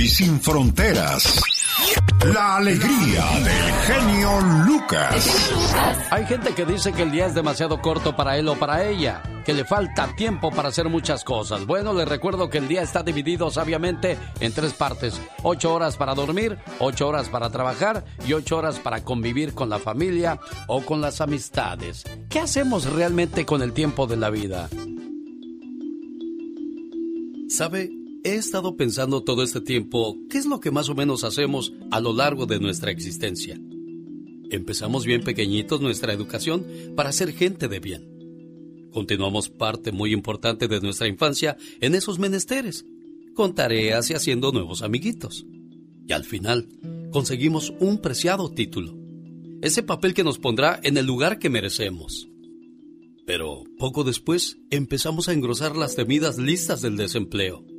y sin fronteras. La alegría del genio Lucas. Hay gente que dice que el día es demasiado corto para él o para ella, que le falta tiempo para hacer muchas cosas. Bueno, les recuerdo que el día está dividido sabiamente en tres partes. Ocho horas para dormir, ocho horas para trabajar y ocho horas para convivir con la familia o con las amistades. ¿Qué hacemos realmente con el tiempo de la vida? ¿Sabe? He estado pensando todo este tiempo qué es lo que más o menos hacemos a lo largo de nuestra existencia. Empezamos bien pequeñitos nuestra educación para ser gente de bien. Continuamos parte muy importante de nuestra infancia en esos menesteres, con tareas y haciendo nuevos amiguitos. Y al final, conseguimos un preciado título, ese papel que nos pondrá en el lugar que merecemos. Pero poco después empezamos a engrosar las temidas listas del desempleo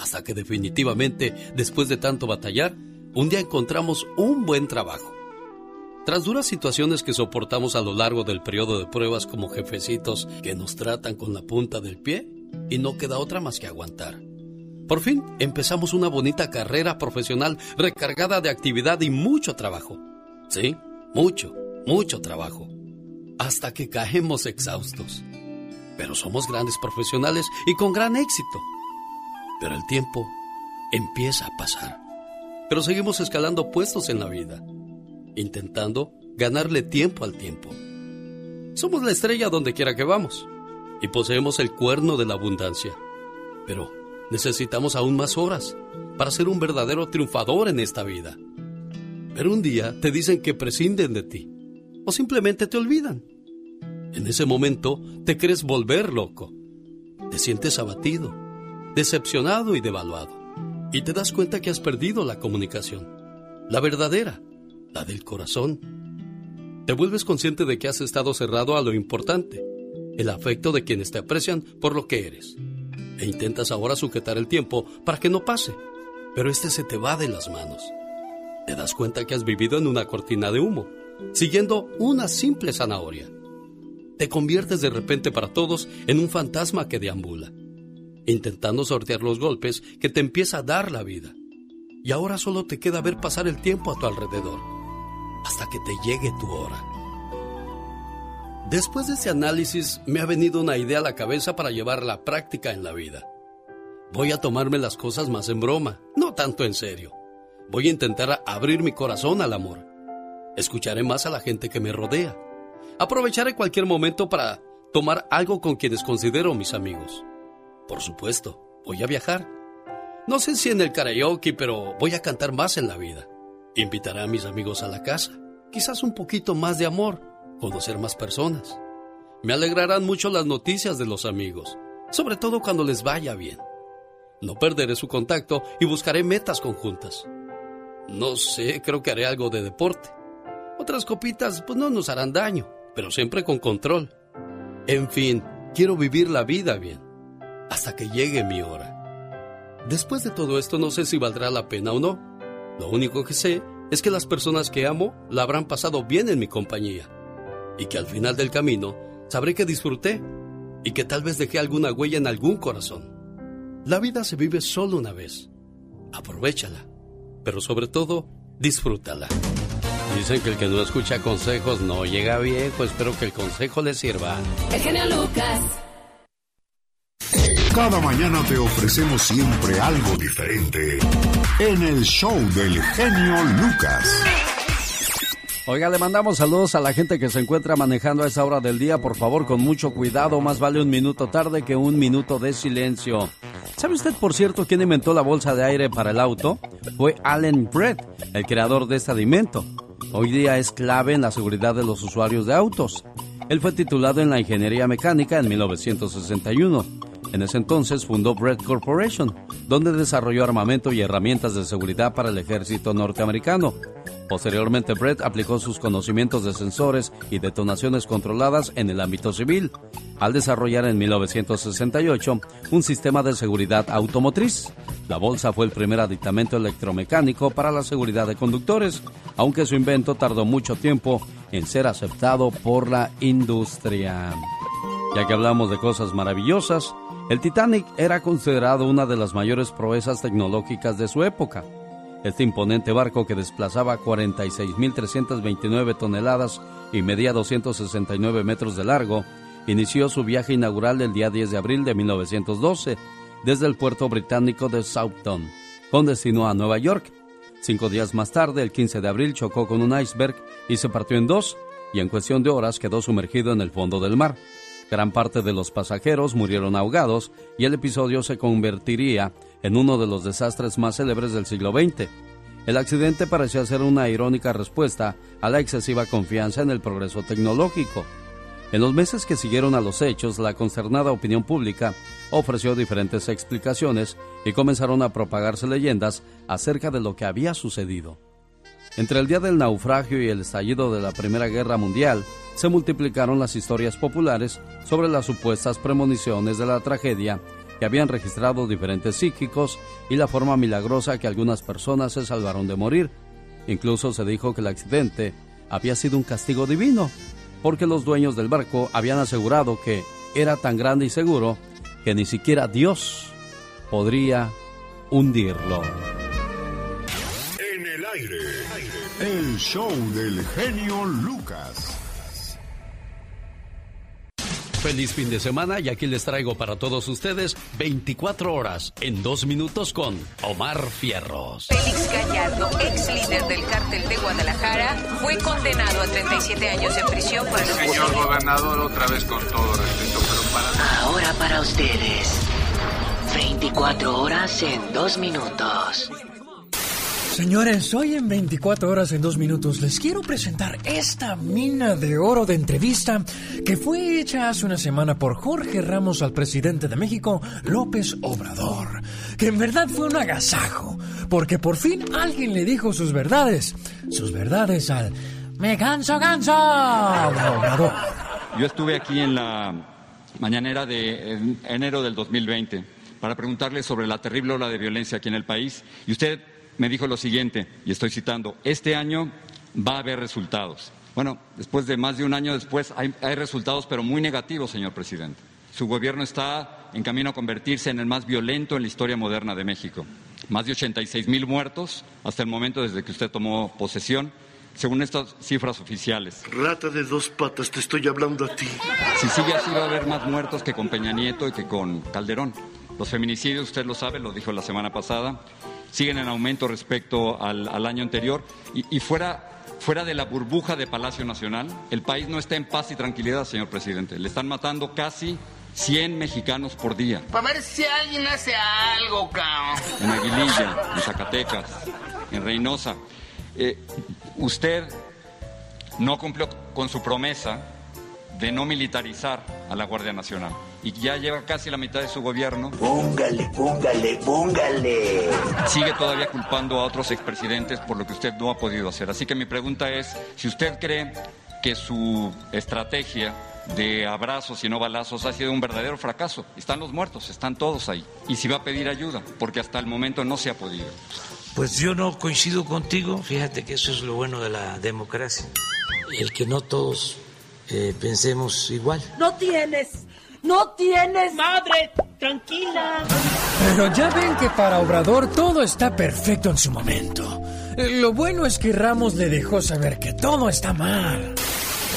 hasta que definitivamente, después de tanto batallar, un día encontramos un buen trabajo. Tras duras situaciones que soportamos a lo largo del periodo de pruebas como jefecitos que nos tratan con la punta del pie, y no queda otra más que aguantar. Por fin empezamos una bonita carrera profesional recargada de actividad y mucho trabajo. Sí, mucho, mucho trabajo. Hasta que caemos exhaustos. Pero somos grandes profesionales y con gran éxito. Pero el tiempo empieza a pasar. Pero seguimos escalando puestos en la vida, intentando ganarle tiempo al tiempo. Somos la estrella donde quiera que vamos y poseemos el cuerno de la abundancia. Pero necesitamos aún más horas para ser un verdadero triunfador en esta vida. Pero un día te dicen que prescinden de ti o simplemente te olvidan. En ese momento te crees volver loco. Te sientes abatido decepcionado y devaluado. Y te das cuenta que has perdido la comunicación, la verdadera, la del corazón. Te vuelves consciente de que has estado cerrado a lo importante, el afecto de quienes te aprecian por lo que eres. E intentas ahora sujetar el tiempo para que no pase, pero este se te va de las manos. Te das cuenta que has vivido en una cortina de humo, siguiendo una simple zanahoria. Te conviertes de repente para todos en un fantasma que deambula intentando sortear los golpes que te empieza a dar la vida. Y ahora solo te queda ver pasar el tiempo a tu alrededor, hasta que te llegue tu hora. Después de ese análisis me ha venido una idea a la cabeza para llevar la práctica en la vida. Voy a tomarme las cosas más en broma, no tanto en serio. Voy a intentar abrir mi corazón al amor. Escucharé más a la gente que me rodea. Aprovecharé cualquier momento para tomar algo con quienes considero mis amigos. Por supuesto, voy a viajar. No sé si en el karaoke, pero voy a cantar más en la vida. Invitaré a mis amigos a la casa. Quizás un poquito más de amor, conocer más personas. Me alegrarán mucho las noticias de los amigos, sobre todo cuando les vaya bien. No perderé su contacto y buscaré metas conjuntas. No sé, creo que haré algo de deporte. Otras copitas pues no nos harán daño, pero siempre con control. En fin, quiero vivir la vida bien hasta que llegue mi hora. Después de todo esto no sé si valdrá la pena o no. Lo único que sé es que las personas que amo la habrán pasado bien en mi compañía y que al final del camino sabré que disfruté y que tal vez dejé alguna huella en algún corazón. La vida se vive solo una vez. Aprovechala, pero sobre todo, disfrútala. Dicen que el que no escucha consejos no llega viejo. Espero que el consejo le sirva. El genio Lucas. Cada mañana te ofrecemos siempre algo diferente en el show del genio Lucas. Oiga, le mandamos saludos a la gente que se encuentra manejando a esa hora del día. Por favor, con mucho cuidado. Más vale un minuto tarde que un minuto de silencio. ¿Sabe usted, por cierto, quién inventó la bolsa de aire para el auto? Fue Allen Brett, el creador de este alimento. Hoy día es clave en la seguridad de los usuarios de autos. Él fue titulado en la ingeniería mecánica en 1961 en ese entonces fundó Brett Corporation, donde desarrolló armamento y herramientas de seguridad para el ejército norteamericano. Posteriormente, Brett aplicó sus conocimientos de sensores y detonaciones controladas en el ámbito civil, al desarrollar en 1968 un sistema de seguridad automotriz. La bolsa fue el primer aditamento electromecánico para la seguridad de conductores, aunque su invento tardó mucho tiempo en ser aceptado por la industria. Ya que hablamos de cosas maravillosas, El Titanic era considerado una de las mayores proezas tecnológicas de su época. Este imponente barco que desplazaba 46.329 toneladas y medía 269 metros de largo, inició su viaje inaugural el día 10 de abril de 1912 desde el puerto británico de Southampton, con destino a Nueva York. Cinco días más tarde, el 15 de abril, chocó con un iceberg y se partió en dos, y en cuestión de horas quedó sumergido en el fondo del mar. Gran parte de los pasajeros murieron ahogados y el episodio se convertiría en uno de los desastres más célebres del siglo XX. El accidente parecía ser una irónica respuesta a la excesiva confianza en el progreso tecnológico. En los meses que siguieron a los hechos, la consternada opinión pública ofreció diferentes explicaciones y comenzaron a propagarse leyendas acerca de lo que había sucedido. Entre el día del naufragio y el estallido de la Primera Guerra Mundial, se multiplicaron las historias populares sobre las supuestas premoniciones de la tragedia que habían registrado diferentes psíquicos y la forma milagrosa que algunas personas se salvaron de morir. Incluso se dijo que el accidente había sido un castigo divino, porque los dueños del barco habían asegurado que era tan grande y seguro que ni siquiera Dios podría hundirlo. En el aire, el show del genio Lucas. Feliz fin de semana y aquí les traigo para todos ustedes 24 horas en dos minutos con Omar Fierros. Félix Gallardo, ex líder del cártel de Guadalajara, fue condenado a 37 años de prisión por el Señor gobernador, otra vez con todo respeto, pero para... Ahora para ustedes, 24 horas en dos minutos. Señores, hoy en 24 horas en 2 minutos les quiero presentar esta mina de oro de entrevista que fue hecha hace una semana por Jorge Ramos al presidente de México, López Obrador. Que en verdad fue un agasajo, porque por fin alguien le dijo sus verdades, sus verdades al me canso, canso Obrador. Yo estuve aquí en la mañanera de enero del 2020 para preguntarle sobre la terrible ola de violencia aquí en el país y usted me dijo lo siguiente, y estoy citando, este año va a haber resultados. Bueno, después de más de un año después hay, hay, resultados, pero muy negativos, señor presidente. Su gobierno está en camino a convertirse en el más violento en la historia moderna de México. Más de 86 mil muertos hasta el momento desde que usted tomó posesión, según estas cifras oficiales. Rata de dos patas, te estoy hablando a ti. Si sigue así va a haber más muertos que con Peña Nieto y que con Calderón. Los feminicidios, usted lo sabe, lo dijo la semana pasada, siguen en aumento respecto al, al año anterior y, y, fuera, fuera de la burbuja de Palacio Nacional, el país no está en paz y tranquilidad, señor presidente. Le están matando casi 100 mexicanos por día. Para ver si alguien hace algo, cabrón. En Aguililla, en Zacatecas, en Reynosa. Eh, usted no cumplió con su promesa de no militarizar a la Guardia Nacional. Y ya lleva casi la mitad de su gobierno. Póngale, póngale, póngale. Sigue todavía culpando a otros expresidentes por lo que usted no ha podido hacer. Así que mi pregunta es, si usted cree que su estrategia de abrazos y no balazos ha sido un verdadero fracaso. Están los muertos, están todos ahí. Y si va a pedir ayuda, porque hasta el momento no se ha podido. Pues yo no coincido contigo, fíjate que eso es lo bueno de la democracia, el que no todos eh, pensemos igual. No tienes, no tienes. Madre, tranquila. Pero ya ven que para Obrador todo está perfecto en su momento. Lo bueno es que Ramos le dejó saber que todo está mal.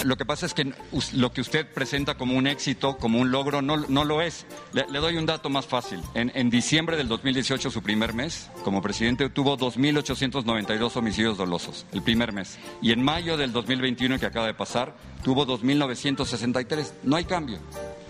Lo que pasa es que lo que usted presenta como un éxito, como un logro, no, no lo es. Le, le, doy un dato más fácil. En, en, diciembre del 2018, su primer mes, como presidente, tuvo 2.892 homicidios dolosos, el primer mes. Y en mayo del 2021, que acaba de pasar, tuvo 2.963. No hay cambio.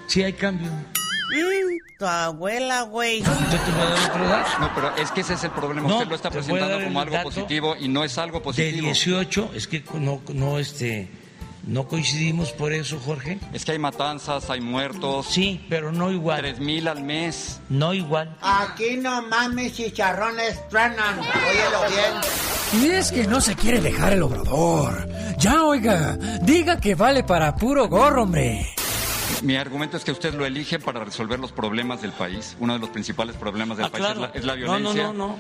Sí hay cambio. Mm, tu abuela, güey. No, pero es que ese es el problema. No, Usted lo está presentando como algo positivo y no es algo positivo. De 18, es que no, no, este no coincidimos por eso, Jorge. Es que hay matanzas, hay muertos. Sí, pero no igual. Tres mil al mes. No igual. Aquí no mames chicharrones truenan. Óyelo bien. Y es que no se quiere dejar el obrador. Ya, oiga, diga que vale para puro gorro, hombre. Mi argumento es que usted lo elige para resolver los problemas del país. Uno de los principales problemas del ah, país claro. es, la, es, la, violencia. No, no, no. no.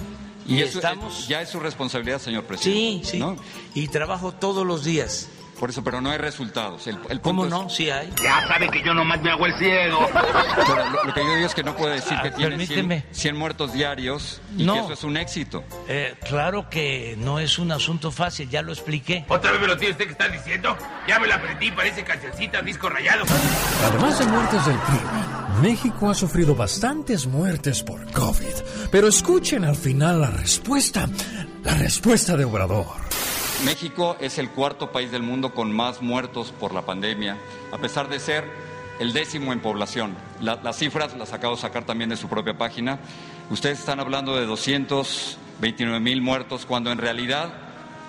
Y, y eso estamos... es, ya es su responsabilidad, señor presidente. Sí, sí. ¿no? Y trabajo todos los días Por eso, pero no hay resultados. El, el ¿Cómo no? Sí hay. Ya sabe que yo nomás me hago el ciego. Pero lo, lo que yo digo es que no puede decir que Ah, tiene permíteme. 100, 100 muertos diarios y No. que eso es un éxito. Eh, claro que no es un asunto fácil, ya lo expliqué. ¿Otra vez me lo tiene usted que está diciendo? Ya me la aprendí, parece cancioncita, disco rayado. Además de muertes del crimen, México ha sufrido bastantes muertes por COVID. Pero escuchen al final la respuesta, la respuesta de Obrador. México es el cuarto país del mundo con más muertos por la pandemia, a pesar de ser el décimo en población. La- las cifras las acabo de sacar también de su propia página. Ustedes están hablando de 229 mil muertos, cuando en realidad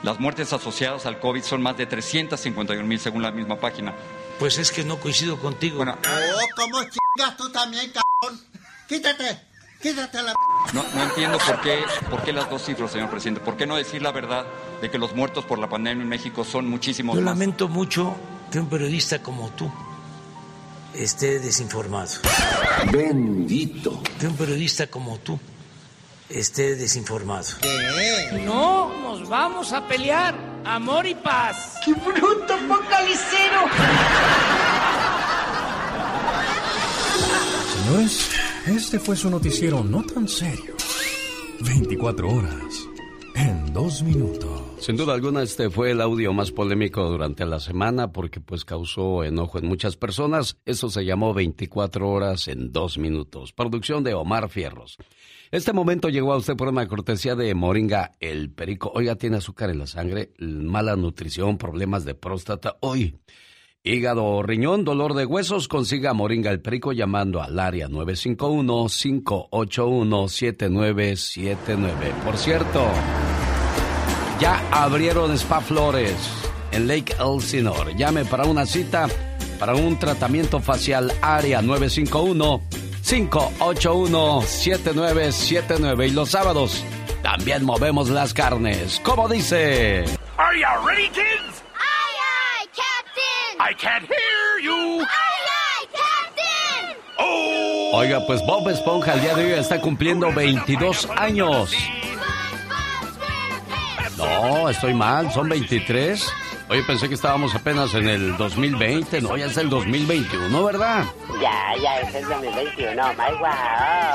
las muertes asociadas al COVID son más de 351 mil según la misma página. Pues es que no coincido contigo. Bueno, Oh, ¿cómo chingas tú también, cabrón? Quítate, quítate la... No, no entiendo por qué, por qué las dos cifras, señor presidente. ¿Por qué no decir la verdad de que los muertos por la pandemia en México son muchísimos Yo más? lamento mucho que un periodista como tú esté desinformado. Bendito. Que un periodista como tú esté desinformado. No, nos vamos a pelear. Amor y paz. ¡Qué bruto, focalicero! Señores, este fue su noticiero no tan serio. 24 horas en dos minutos. Sin duda alguna este fue el audio más polémico durante la semana porque pues causó enojo en muchas personas. Eso se llamó 24 horas en dos minutos. Producción de Omar Fierros. Este momento llegó a usted por una cortesía de Moringa el Perico. Oiga, tiene azúcar en la sangre, mala nutrición, problemas de próstata. Hoy, hígado o riñón, dolor de huesos, consiga Moringa el Perico llamando al área 951-581-7979. Por cierto, ya abrieron Spa Flores en Lake Elsinore. Llame para una cita para un tratamiento facial área 951-581-7979. Y los sábados también movemos las carnes. Como dice... Are you ready, kids? I can't hear you. Oh. Oiga, pues Bob Esponja el día de hoy está cumpliendo 22 años. No, estoy mal, son 23. Oye, pensé que estábamos apenas en el 2020, no, ya es el 2021, ¿verdad? Ya, ya es el 2021, my wow.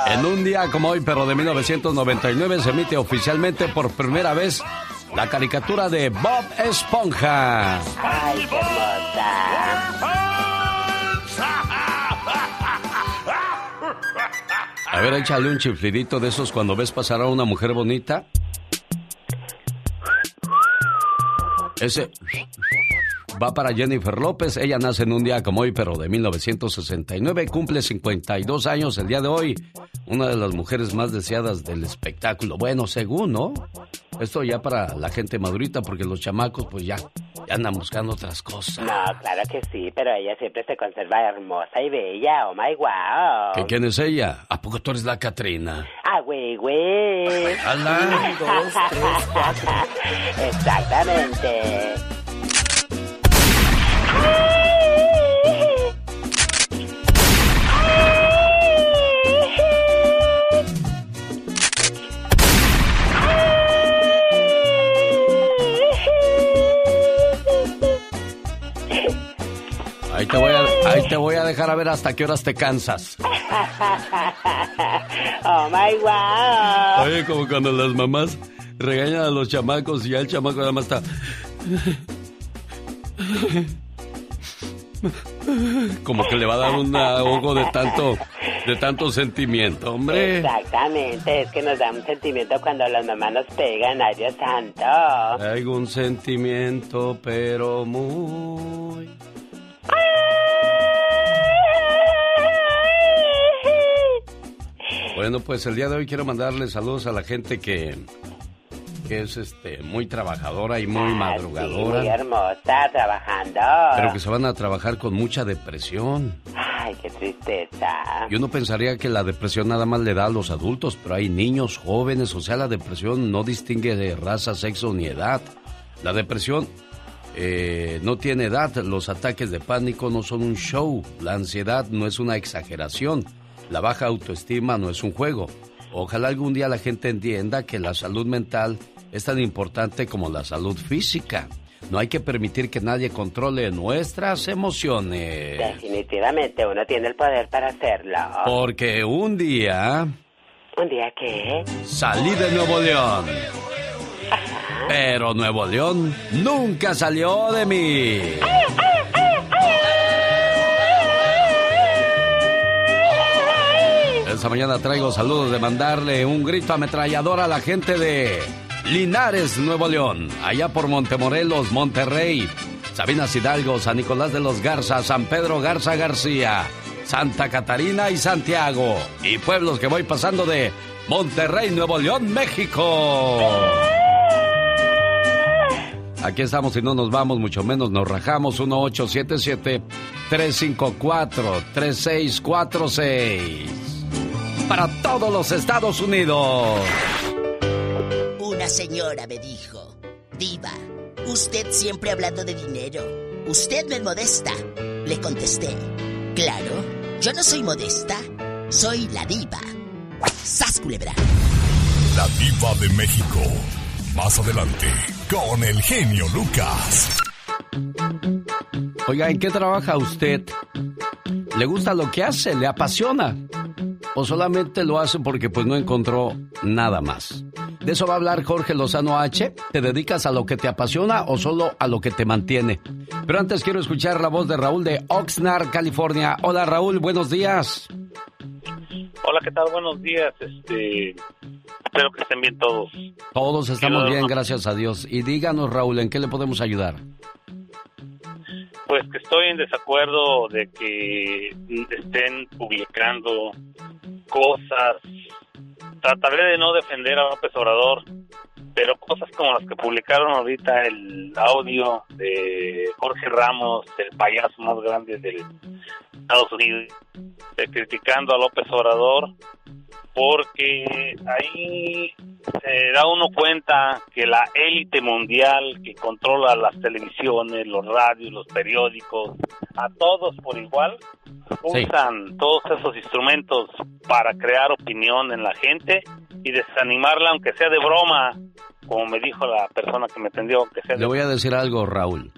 En un día como hoy, pero de 1999, se emite oficialmente por primera vez la caricatura de Bob Esponja. Ay, qué. A ver, échale un chiflidito de esos cuando ves pasar a una mujer bonita. Ese va para Jennifer López. Ella nace en un día como hoy, pero de 1969. Cumple 52 años el día de hoy. Una de las mujeres más deseadas del espectáculo. Bueno, según, ¿no? Esto ya para la gente madurita, porque los chamacos, pues ya, ya andan buscando otras cosas. No, claro que sí, pero ella siempre se conserva hermosa y bella, oh my wow. ¿Que quién es ella? ¿A poco tú eres la Catrina? Ah, güey, güey. Exactamente. Ahí te, voy a, ahí te voy a dejar a ver hasta qué horas te cansas. oh my wow. Oye, como cuando las mamás regañan a los chamacos y ya el chamaco nada más está. Como que le va a dar un ahogo de tanto, de tanto sentimiento, hombre. Exactamente, es que nos da un sentimiento cuando las mamás nos pegan, ay Dios santo. Hay un sentimiento, pero muy. Bueno, pues el día de hoy quiero mandarle saludos a la gente que, que es este muy trabajadora y muy madrugadora. Muy hermosa, trabajando. Pero que se van a trabajar con mucha depresión. Ay, qué tristeza. Y uno pensaría que la depresión nada más le da a los adultos, pero hay niños, jóvenes, o sea, la depresión no distingue de raza, sexo ni edad. La depresión eh, no tiene edad, los ataques de pánico no son un show, la ansiedad no es una exageración, la baja autoestima no es un juego. Ojalá algún día la gente entienda que la salud mental es tan importante como la salud física. No hay que permitir que nadie controle nuestras emociones. Definitivamente uno tiene el poder para hacerlo. Porque un día... ¿Un día qué? Salí de Nuevo León. Pero Nuevo León nunca salió de mí. Esta mañana traigo saludos de mandarle un grito ametrallador a la gente de Linares, Nuevo León, allá por Montemorelos, Monterrey, Sabinas Hidalgo, San Nicolás de los Garza, San Pedro Garza García, Santa Catarina y Santiago, y pueblos que voy pasando de Monterrey, Nuevo León, México. Aquí estamos y no nos vamos, mucho menos nos rajamos. 1877-354-3646. Para todos los Estados Unidos. Una señora me dijo, Diva, usted siempre hablando de dinero. ¿Usted me modesta? Le contesté, claro, yo no soy modesta, soy la diva. ¡Sas, culebra! La diva de México. Más adelante, con el genio Lucas. Oiga, ¿en qué trabaja usted? ¿Le gusta lo que hace? ¿Le apasiona? ¿O solamente lo hace porque pues no encontró nada más? De eso va a hablar Jorge Lozano H. ¿Te dedicas a lo que te apasiona o solo a lo que te mantiene? Pero antes quiero escuchar la voz de Raúl de Oxnard, California. Hola Raúl, buenos días. Hola, ¿qué tal? Buenos días. Este, espero que estén bien todos. Todos estamos bien, gracias a Dios. Y díganos, Raúl, ¿en qué le podemos ayudar? Pues que estoy en desacuerdo de que estén publicando cosas. Trataré de no defender a López Obrador, pero cosas como las que publicaron ahorita el audio de Jorge Ramos, el payaso más grande del Estados Unidos, criticando a López Obrador, porque ahí se da uno cuenta que la élite mundial que controla las televisiones, los radios, los periódicos, a todos por igual, usan todos esos instrumentos para crear opinión en la gente y desanimarla, aunque sea de broma, como me dijo la persona que me atendió. Que sea Le voy a decir algo, Raúl.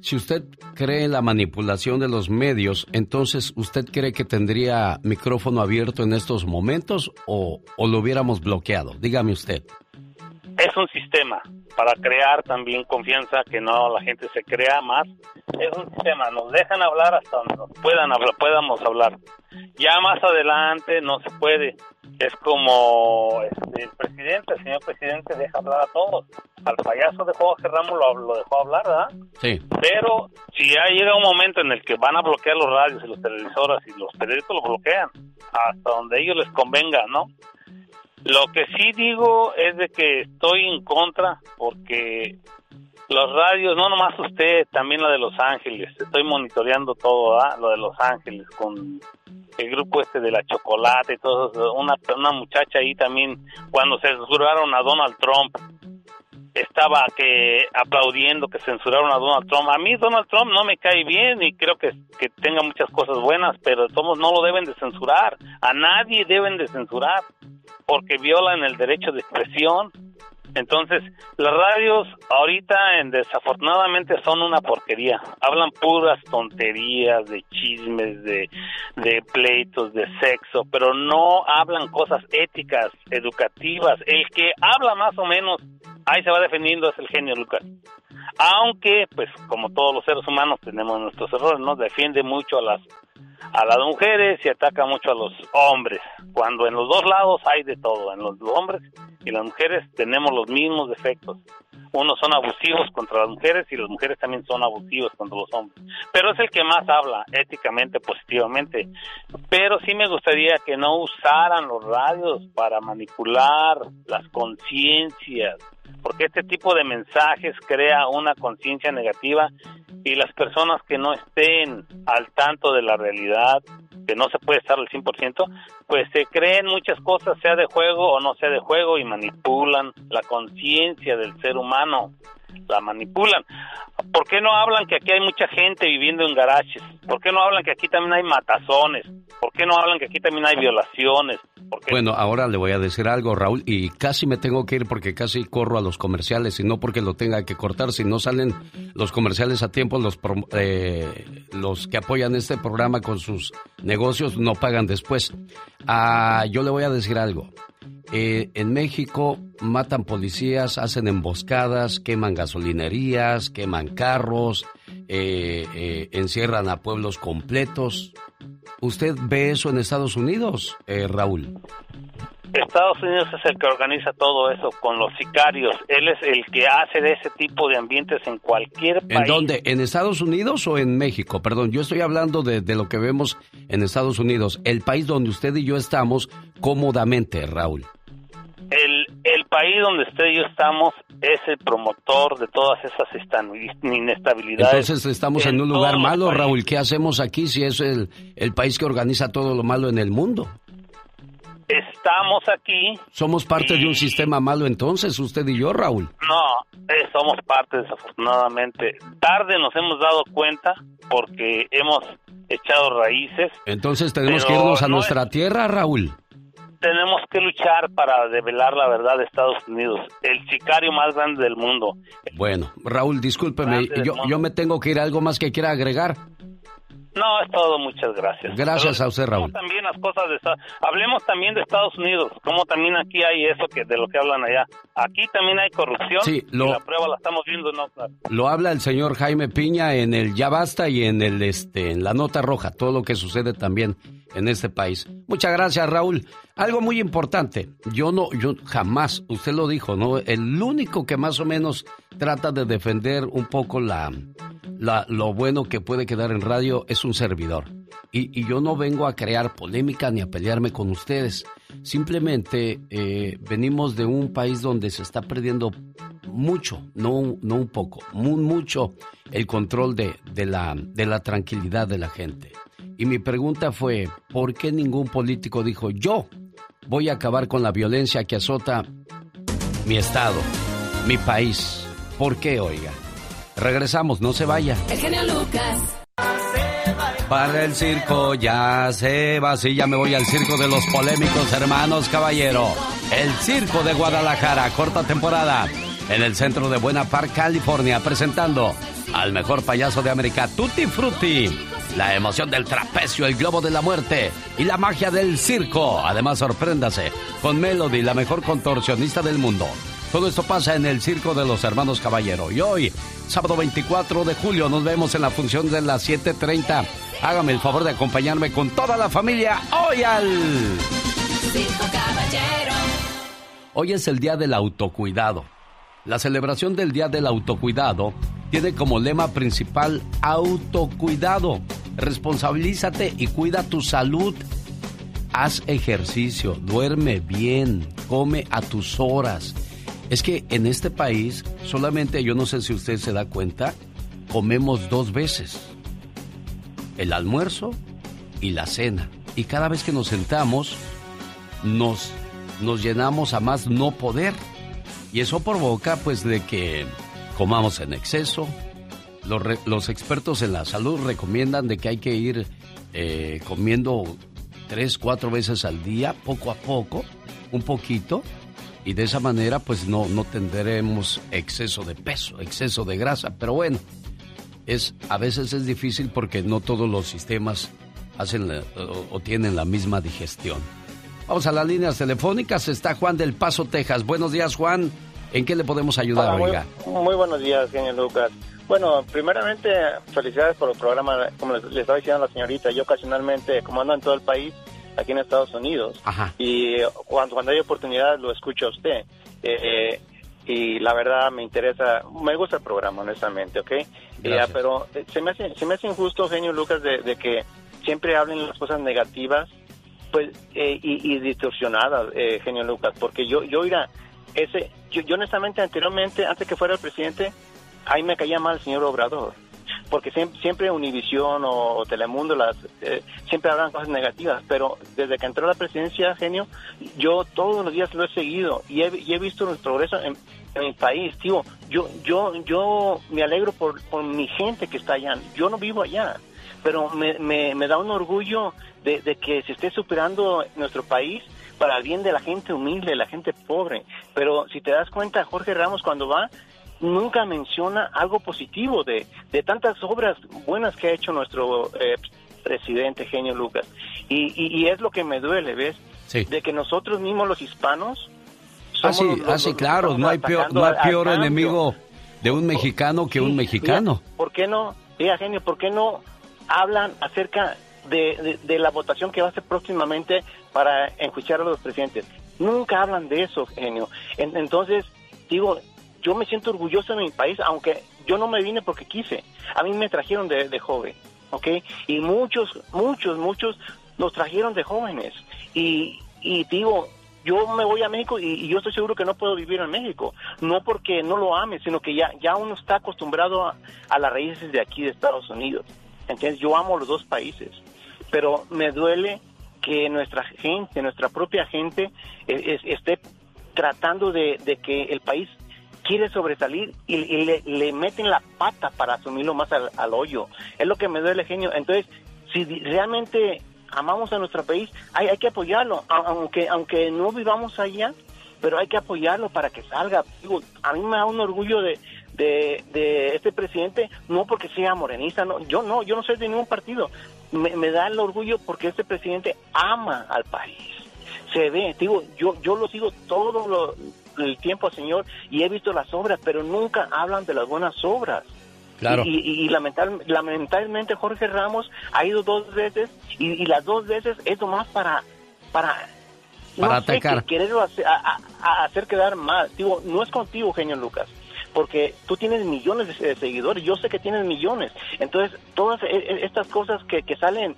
Si usted cree en la manipulación de los medios, entonces ¿usted cree que tendría micrófono abierto en estos momentos o, o lo hubiéramos bloqueado? Dígame usted. Es un sistema para crear también confianza, que no la gente se crea más. Es un sistema, nos dejan hablar hasta donde nos puedan hablar, podamos hablar. Ya más adelante no se puede. Es como este, el presidente, el señor presidente deja hablar a todos. Al payaso de Jorge Ramos lo, lo dejó hablar, ¿verdad? Sí. Pero si ya llega un momento en el que van a bloquear los radios y los televisores y los periódicos los bloquean, hasta donde ellos les convenga, ¿no? Lo que sí digo es de que estoy en contra porque los radios, no nomás usted, también la de Los Ángeles, estoy monitoreando todo, ¿ah? lo de Los Ángeles con el grupo este de la chocolate y todo eso. Una, una muchacha ahí también, cuando censuraron a Donald Trump, estaba que aplaudiendo que censuraron a Donald Trump. A mí Donald Trump no me cae bien y creo que, que tenga muchas cosas buenas, pero todos no lo deben de censurar. A nadie deben de censurar porque violan el derecho de expresión. Entonces, las radios ahorita en, desafortunadamente son una porquería. Hablan puras tonterías de chismes, de, de pleitos, de sexo, pero no hablan cosas éticas, educativas. El que habla más o menos, ahí se va defendiendo es el genio Lucas. Aunque, pues, como todos los seres humanos tenemos nuestros errores, ¿no? Defiende mucho a las a las mujeres y ataca mucho a los hombres, cuando en los dos lados hay de todo, en los hombres y las mujeres tenemos los mismos defectos. Unos son abusivos contra las mujeres y las mujeres también son abusivos contra los hombres. Pero es el que más habla éticamente, positivamente. Pero sí me gustaría que no usaran los radios para manipular las conciencias, porque este tipo de mensajes crea una conciencia negativa y las personas que no estén al tanto de la realidad, que no se puede estar al 100%, pues se creen muchas cosas, sea de juego o no sea de juego, y manipulan la conciencia del ser humano, la manipulan. ¿Por qué no hablan que aquí hay mucha gente viviendo en garajes? ¿Por qué no hablan que aquí también hay matazones? ¿Por qué no hablan que aquí también hay violaciones? Bueno, ahora le voy a decir algo, Raúl, y casi me tengo que ir porque casi corro a los comerciales y no porque lo tenga que cortar. Si no salen los comerciales a tiempo, los, eh, los que apoyan este programa con sus negocios no pagan después. Ah, yo le voy a decir algo. Eh, en México matan policías, hacen emboscadas, queman gasolinerías, queman carros, eh, eh, encierran a pueblos completos. ¿Usted ve eso en Estados Unidos, Raúl? Estados Unidos es el que organiza todo eso con los sicarios. Él es el que hace de ese tipo de ambientes en cualquier país. ¿En dónde? ¿En Estados Unidos o en México? Perdón, yo estoy hablando de, de lo que vemos en Estados Unidos, el país donde usted y yo estamos cómodamente, Raúl el, el país donde usted y yo estamos es el promotor de todas esas inestabilidades. Entonces estamos en, un lugar malo, Raúl. ¿Qué hacemos aquí si es el, el país que organiza todo lo malo en el mundo? Estamos aquí. Somos parte de un sistema malo entonces, usted y yo, Raúl. No, eh, somos parte desafortunadamente. Tarde nos hemos dado cuenta porque hemos echado raíces. Entonces tenemos que irnos a nuestra tierra, Raúl tenemos que luchar para develar la verdad de Estados Unidos, el sicario más grande del mundo. Bueno, Raúl, discúlpeme, yo, yo me tengo que ir. ¿Algo más que quiera agregar? No, es todo, muchas gracias. Gracias a usted, Raúl. También las cosas de hablemos también de Estados Unidos, como también aquí hay eso que de lo que hablan allá. Aquí también hay corrupción. Sí, lo, la prueba la estamos viendo, no. Lo habla el señor Jaime Piña en el Ya Basta y en el este en la nota roja, todo lo que sucede también en este país. Muchas gracias, Raúl. Algo muy importante, yo no, yo jamás, usted lo dijo, ¿no? El único que más o menos trata de defender un poco la, lo bueno que puede quedar en radio es un servidor. Y, yo no vengo a crear polémica ni a pelearme con ustedes. Simplemente eh, venimos de un país donde se está perdiendo mucho, no, no un poco, muy, mucho el control de, de, la, de la tranquilidad de la gente. Y mi pregunta fue, ¿por qué ningún político dijo yo voy a acabar con la violencia que azota mi estado, mi país? ¿Por qué, oiga? Regresamos, no se vaya. El genio Lucas. Para el circo ya se va, sí, ya me voy al circo de los polémicos hermanos caballero. El circo de Guadalajara, corta temporada, en el centro de Buena Park, California, presentando al mejor payaso de América, Tutti Frutti la emoción del trapecio, el globo de la muerte y la magia del circo. Además, sorpréndase con Melody, la mejor contorsionista del mundo. Todo esto pasa en el Circo de los Hermanos Caballero. Y hoy, sábado 24 de julio, nos vemos en la función de las 7.30. Hágame el favor de acompañarme con toda la familia hoy al... Circo Caballero. Hoy es el Día del Autocuidado. La celebración del Día del Autocuidado tiene como lema principal autocuidado. Responsabilízate y cuida tu salud. Haz ejercicio, duerme bien, come a tus horas. Es que en este país solamente, yo no sé si usted se da cuenta, comemos dos veces. El almuerzo y la cena. Y cada vez que nos sentamos, nos, nos llenamos a más no poder. Y eso provoca pues de que comamos en exceso. Los, expertos en la salud recomiendan de que hay que ir eh, comiendo tres, cuatro veces al día, poco a poco, un poquito, y de esa manera pues no, no tendremos exceso de peso, exceso de grasa. Pero bueno, es, a veces es difícil porque no todos los sistemas hacen o tienen la misma digestión. Vamos a las líneas telefónicas. Está Juan del Paso, Texas. Buenos días, Juan. ¿En qué le podemos ayudar, muy, Muy, buenos días, señor Lucas. Bueno, primeramente, felicidades por el programa. Como le, estaba diciendo a la señorita, yo ocasionalmente, como ando en todo el país, aquí en Estados Unidos, y cuando, cuando hay oportunidad lo escucho a usted. Eh, y la verdad me interesa, me gusta el programa, honestamente, ¿ok? Ya, pero eh, se me, hace, se me hace injusto, genio Lucas, de, que siempre hablen las cosas negativas pues eh, y, distorsionadas, genio Lucas, porque yo, yo, mira, ese, yo, honestamente anteriormente, antes que fuera el presidente, ahí me caía mal el señor Obrador. porque siempre, siempre Univisión o, Telemundo las eh, siempre hablan cosas negativas, pero desde que entró la presidencia, genio, yo todos los días lo he seguido y he, visto el progreso en, mi país, tío. Yo, yo, yo me alegro por, por mi gente que está allá. Yo no vivo allá, pero me, me, da un orgullo de, de que se esté superando nuestro país para el bien de la gente humilde, la gente pobre. Pero si te das cuenta, Jorge Ramos cuando va, nunca menciona algo positivo de, de tantas obras buenas que ha hecho nuestro eh, presidente Genio Lucas. Y, y, es lo que me duele, ¿ves? De que nosotros mismos los hispanos... ah, sí, ah, claro, no hay peor, no hay peor enemigo de un mexicano que un mexicano. ¿Por qué no? Diga, Genio, ¿por qué no hablan acerca de, de, la votación que va a ser próximamente para enjuiciar a los presidentes? Nunca hablan de eso, Genio. entonces, digo, yo me siento orgulloso de mi país, aunque yo no me vine porque quise. A mí me trajeron de, joven, ¿ok? Y muchos, muchos, muchos nos trajeron de jóvenes. Y, y digo, yo me voy a México y, yo estoy seguro que no puedo vivir en México. No porque no lo ame, sino que ya, ya uno está acostumbrado a, las raíces de aquí de Estados Unidos. Entonces yo amo los dos países. Pero me duele que nuestra gente, nuestra propia gente, e, esté tratando de, que el país quiere sobresalir y, le, meten la pata para asumirlo más al, hoyo. Es lo que me duele, genio. Entonces, si realmente amamos a nuestro país, hay, hay que apoyarlo, aunque, aunque no vivamos allá, pero hay que apoyarlo para que salga. Digo, a mí me da un orgullo de, de, este presidente, no porque sea morenista, no, yo no, yo no soy de ningún partido. Me, me da el orgullo porque este presidente ama al país. Se ve, digo, yo, yo lo sigo todos los el tiempo, Señor, y he visto las obras, pero nunca hablan de las buenas obras. Claro. Y, lamentablemente Jorge Ramos ha ido dos veces y, las dos veces es nomás para para para atacar. quererlo hacer, hacer quedar mal. Digo, no es contigo, genio Lucas, porque tú tienes millones de seguidores, yo sé que tienes millones. Entonces, todas e, e, estas cosas que, que salen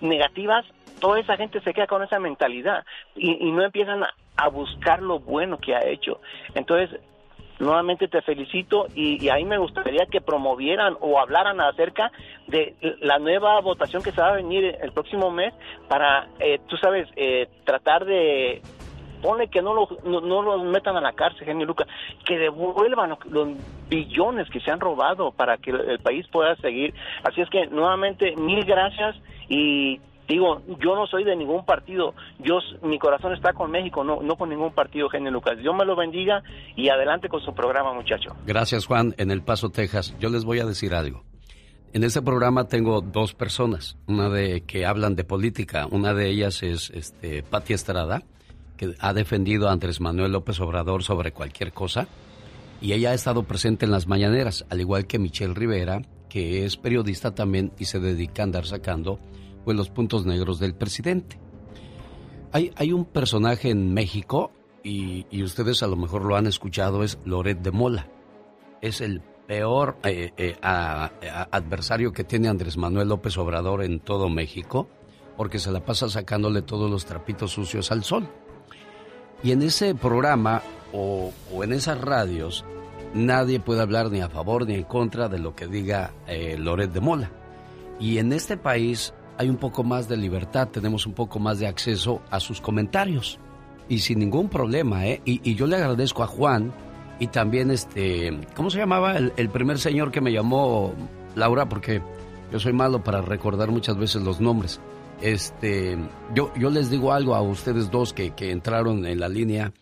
negativas, toda esa gente se queda con esa mentalidad y, y no empiezan a, buscar lo bueno que ha hecho. Entonces, nuevamente te felicito y, ahí me gustaría que promovieran o hablaran acerca de la nueva votación que se va a venir el próximo mes para, eh, tú sabes, eh, tratar de pone que no, lo, no, los metan a la cárcel, genio Lucas, que devuelvan los, billones que se han robado para que el país pueda seguir. Así es que nuevamente mil gracias y Digo, yo no soy de ningún partido, yo mi corazón está con México, no, no con ningún partido, Genio Lucas. Dios me lo bendiga y adelante con su programa, muchacho. Gracias, Juan, en El Paso, Texas. Yo les voy a decir algo. En este programa tengo dos personas, una de que hablan de política, una de ellas es este Pati Estrada, que ha defendido a Andrés Manuel López Obrador sobre cualquier cosa, y ella ha estado presente en las mañaneras, al igual que Michelle Rivera, que es periodista también y se dedica a andar sacando pues, los puntos negros del presidente. Hay, un personaje en México, y, ustedes a lo mejor lo han escuchado, es Loret de Mola. Es el peor eh, eh, adversario que tiene Andrés Manuel López Obrador en todo México, porque se la pasa sacándole todos los trapitos sucios al sol. Y en ese programa o, en esas radios, nadie puede hablar ni a favor ni en contra de lo que diga eh, Loret de Mola. Y en este país hay un poco más de libertad, tenemos un poco más de acceso a sus comentarios. Y sin ningún problema, ¿eh? Y, yo le agradezco a Juan y también, este, ¿cómo se llamaba el, primer señor que me llamó Laura? Porque yo soy malo para recordar muchas veces los nombres. Este, yo, yo les digo algo a ustedes dos que, que entraron en la línea.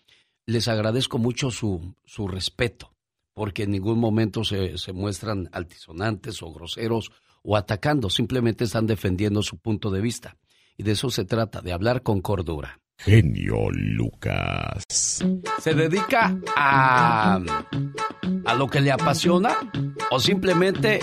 Les agradezco mucho su, su respeto, porque en ningún momento se, se muestran altisonantes o groseros o atacando, simplemente están defendiendo su punto de vista. Y de eso se trata, de hablar con cordura. Genio Lucas. ¿Se dedica a, a lo que le apasiona o simplemente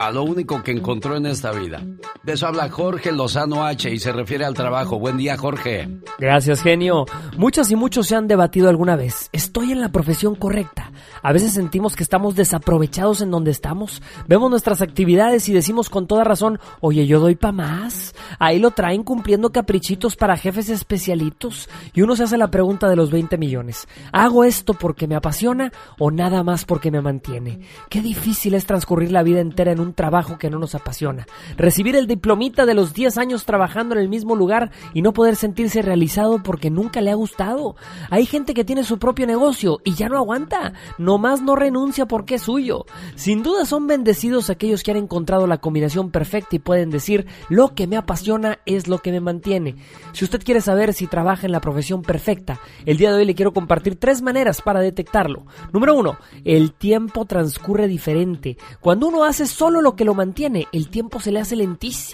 a lo único que encontró en esta vida? De eso habla Jorge Lozano H y se refiere al trabajo. Buen día, Jorge. Gracias, genio. Muchas y muchos se han debatido alguna vez. ¿Estoy en la profesión correcta? A veces sentimos que estamos desaprovechados en donde estamos. Vemos nuestras actividades y decimos con toda razón, oye, yo doy pa' más. Ahí lo traen cumpliendo caprichitos para jefes especialitos. Y uno se hace la pregunta de los 20 millones. ¿Hago esto porque me apasiona o nada más porque me mantiene? Qué difícil es transcurrir la vida entera en un trabajo que no nos apasiona. Recibir el diplomita de los 10 años trabajando en el mismo lugar y no poder sentirse realizado porque nunca le ha gustado. Hay gente que tiene su propio negocio y ya no aguanta, nomás no renuncia porque es suyo. Sin duda son bendecidos aquellos que han encontrado la combinación perfecta y pueden decir, lo que me apasiona es lo que me mantiene. Si usted quiere saber si trabaja en la profesión perfecta, el día de hoy le quiero compartir tres maneras para detectarlo. Número uno, el tiempo transcurre diferente. Cuando uno hace solo lo que lo mantiene, el tiempo se le hace lentísimo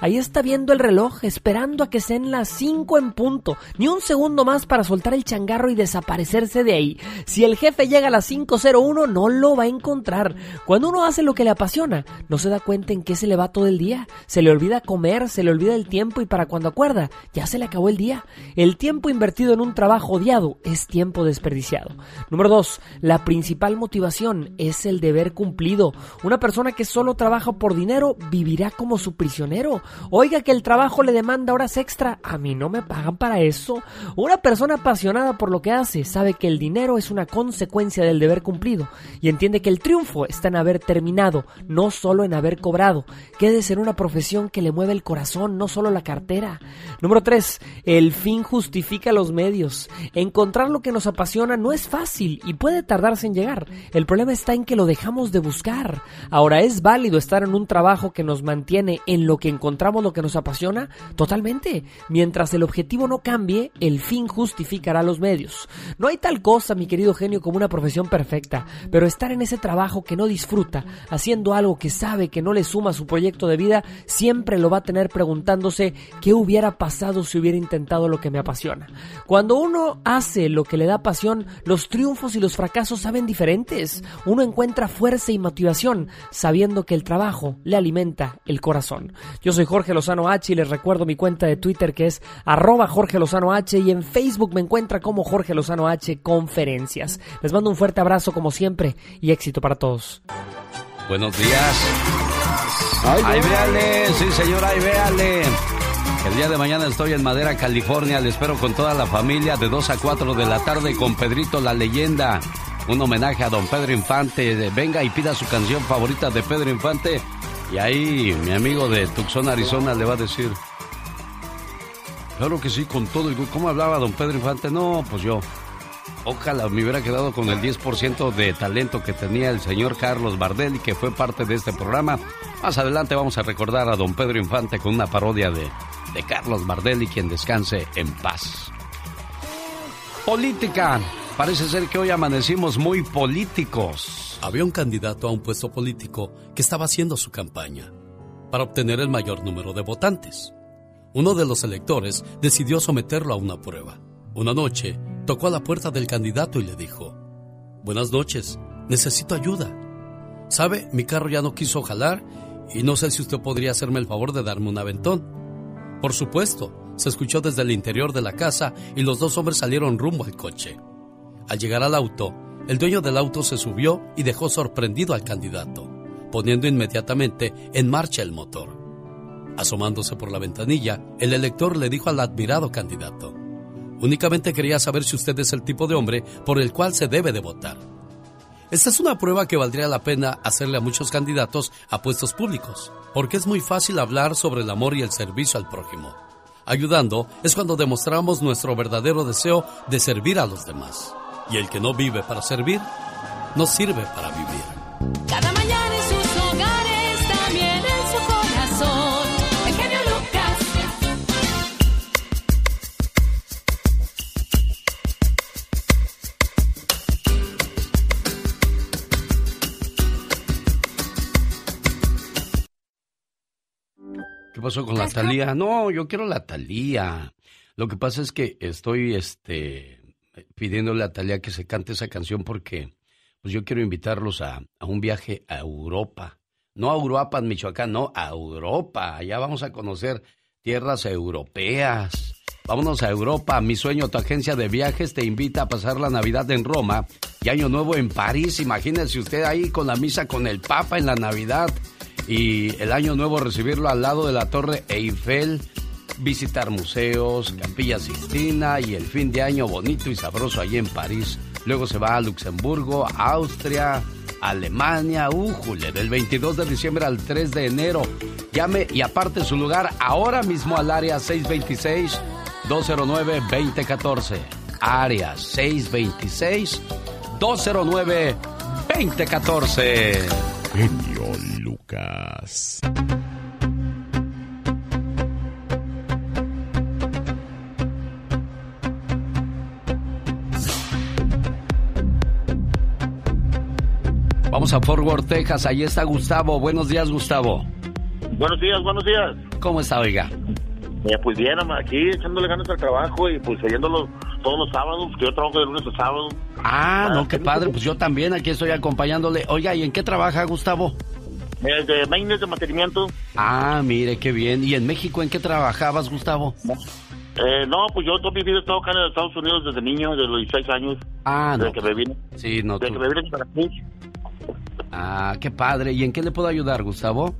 Ahí está viendo el reloj, esperando a que sean las 5 en punto. Ni un segundo más para soltar el changarro y desaparecerse de ahí. Si el jefe llega a las 5.01, no lo va a encontrar. Cuando uno hace lo que le apasiona, no se da cuenta en qué se le va todo el día. Se le olvida comer, se le olvida el tiempo y para cuando acuerda, ya se le acabó el. El tiempo invertido en un trabajo odiado es tiempo desperdiciado. Número 2. La principal motivación es el deber cumplido. Una persona que solo trabaja por dinero vivirá como su prisionero. Oiga que el trabajo le demanda horas extra. A mí no me pagan para eso. Una persona apasionada por lo que hace sabe que el dinero es una consecuencia del deber cumplido y entiende que el triunfo está en haber terminado, no solo en haber cobrado. Quede ser una profesión que le mueve el corazón, no solo la cartera. Número 3. El fin justifica los medios. Encontrar lo que nos apasiona no es fácil y puede tardarse en llegar. El problema está en que lo dejamos de buscar. Ahora es válido estar en un trabajo que nos mantiene en lo que encontramos lo que nos apasiona? Totalmente. Mientras el objetivo no cambie, el fin justificará los medios. No hay tal cosa, mi querido genio, como una profesión perfecta, pero estar en ese trabajo que no disfruta, haciendo algo que sabe que no le suma a su proyecto de vida, siempre lo va a tener preguntándose qué hubiera pasado si hubiera intentado lo que me apasiona. Cuando uno hace lo que le da pasión, los triunfos y los fracasos saben diferentes. Uno encuentra fuerza y motivación sabiendo que el trabajo le alimenta el corazón. Yo soy Jorge Lozano H y les recuerdo mi cuenta de Twitter que es arroba Jorge Lozano H y en Facebook me encuentra como Jorge Lozano H Conferencias. Les mando un fuerte abrazo como siempre y éxito para todos. Buenos días. Ay, véale, sí señor, ay, véale. El día de mañana estoy en Madera, California. Le espero con toda la familia de 2 a 4 de la tarde con Pedrito la leyenda. Un homenaje a don Pedro Infante. Venga y pida su canción favorita de Pedro Infante y ahí mi amigo de Tucson, Arizona, le va a decir, claro que sí, con todo. ¿Cómo hablaba don Pedro Infante? No, pues yo. Ojalá me hubiera quedado con el 10% de talento que tenía el señor Carlos Bardel y que fue parte de este programa. Más adelante vamos a recordar a don Pedro Infante con una parodia de, de Carlos Bardel y quien descanse en paz. Política. Parece ser que hoy amanecimos muy políticos había un candidato a un puesto político que estaba haciendo su campaña para obtener el mayor número de votantes. Uno de los electores decidió someterlo a una prueba. Una noche tocó a la puerta del candidato y le dijo, Buenas noches, necesito ayuda. Sabe, mi carro ya no quiso jalar y no sé si usted podría hacerme el favor de darme un aventón. Por supuesto, se escuchó desde el interior de la casa y los dos hombres salieron rumbo al coche. Al llegar al auto, el dueño del auto se subió y dejó sorprendido al candidato, poniendo inmediatamente en marcha el motor. Asomándose por la ventanilla, el elector le dijo al admirado candidato, Únicamente quería saber si usted es el tipo de hombre por el cual se debe de votar. Esta es una prueba que valdría la pena hacerle a muchos candidatos a puestos públicos, porque es muy fácil hablar sobre el amor y el servicio al prójimo. Ayudando es cuando demostramos nuestro verdadero deseo de servir a los demás. Y el que no vive para servir, no sirve para vivir. Cada pasó con la Talía? No, yo quiero la Talía. Lo que pasa es que estoy este pidiéndole a Talia que se cante esa canción porque pues yo quiero invitarlos a, un viaje a Europa. No a Uruapan, Michoacán, no, a Europa. Allá vamos a conocer tierras europeas. Vámonos a Europa. Mi sueño, tu agencia de viajes te invita a pasar la Navidad en Roma y Año Nuevo en París. Imagínese usted ahí con la misa con el Papa en la Navidad y el Año Nuevo recibirlo al lado de la Torre Eiffel, visitar museos, Capilla Sixtina y el fin de año bonito y sabroso allí en París. Luego se va a Luxemburgo, Austria, Alemania, újule, del 22 de diciembre al 3 de enero. Llame y aparte su lugar ahora mismo al área 626-209-2014. Área 626-209-2014. Lucas. Vamos a Fort Worth, Texas. Ahí está Gustavo. Buenos días, Gustavo. Buenos días, buenos días. ¿Cómo está, oiga? Eh, pues bien, aquí echándole ganas al trabajo y pues oyéndolo todos los sábados, que yo trabajo de lunes a sábado. Ah, no, qué padre. Pues yo también aquí estoy acompañándole. Oiga, ¿y en qué trabaja, Gustavo? De maintenance de mantenimiento. Ah, mire, qué bien. ¿Y en México en qué trabajabas, Gustavo? Eh, no, pues yo he estado acá en Estados Unidos desde niño, desde los 16 años. Ah, no. Desde que me vine. Sí, no. Desde tú- que me vine para aquí. Ah, qué padre. ¿Y en qué le puedo ayudar, Gustavo?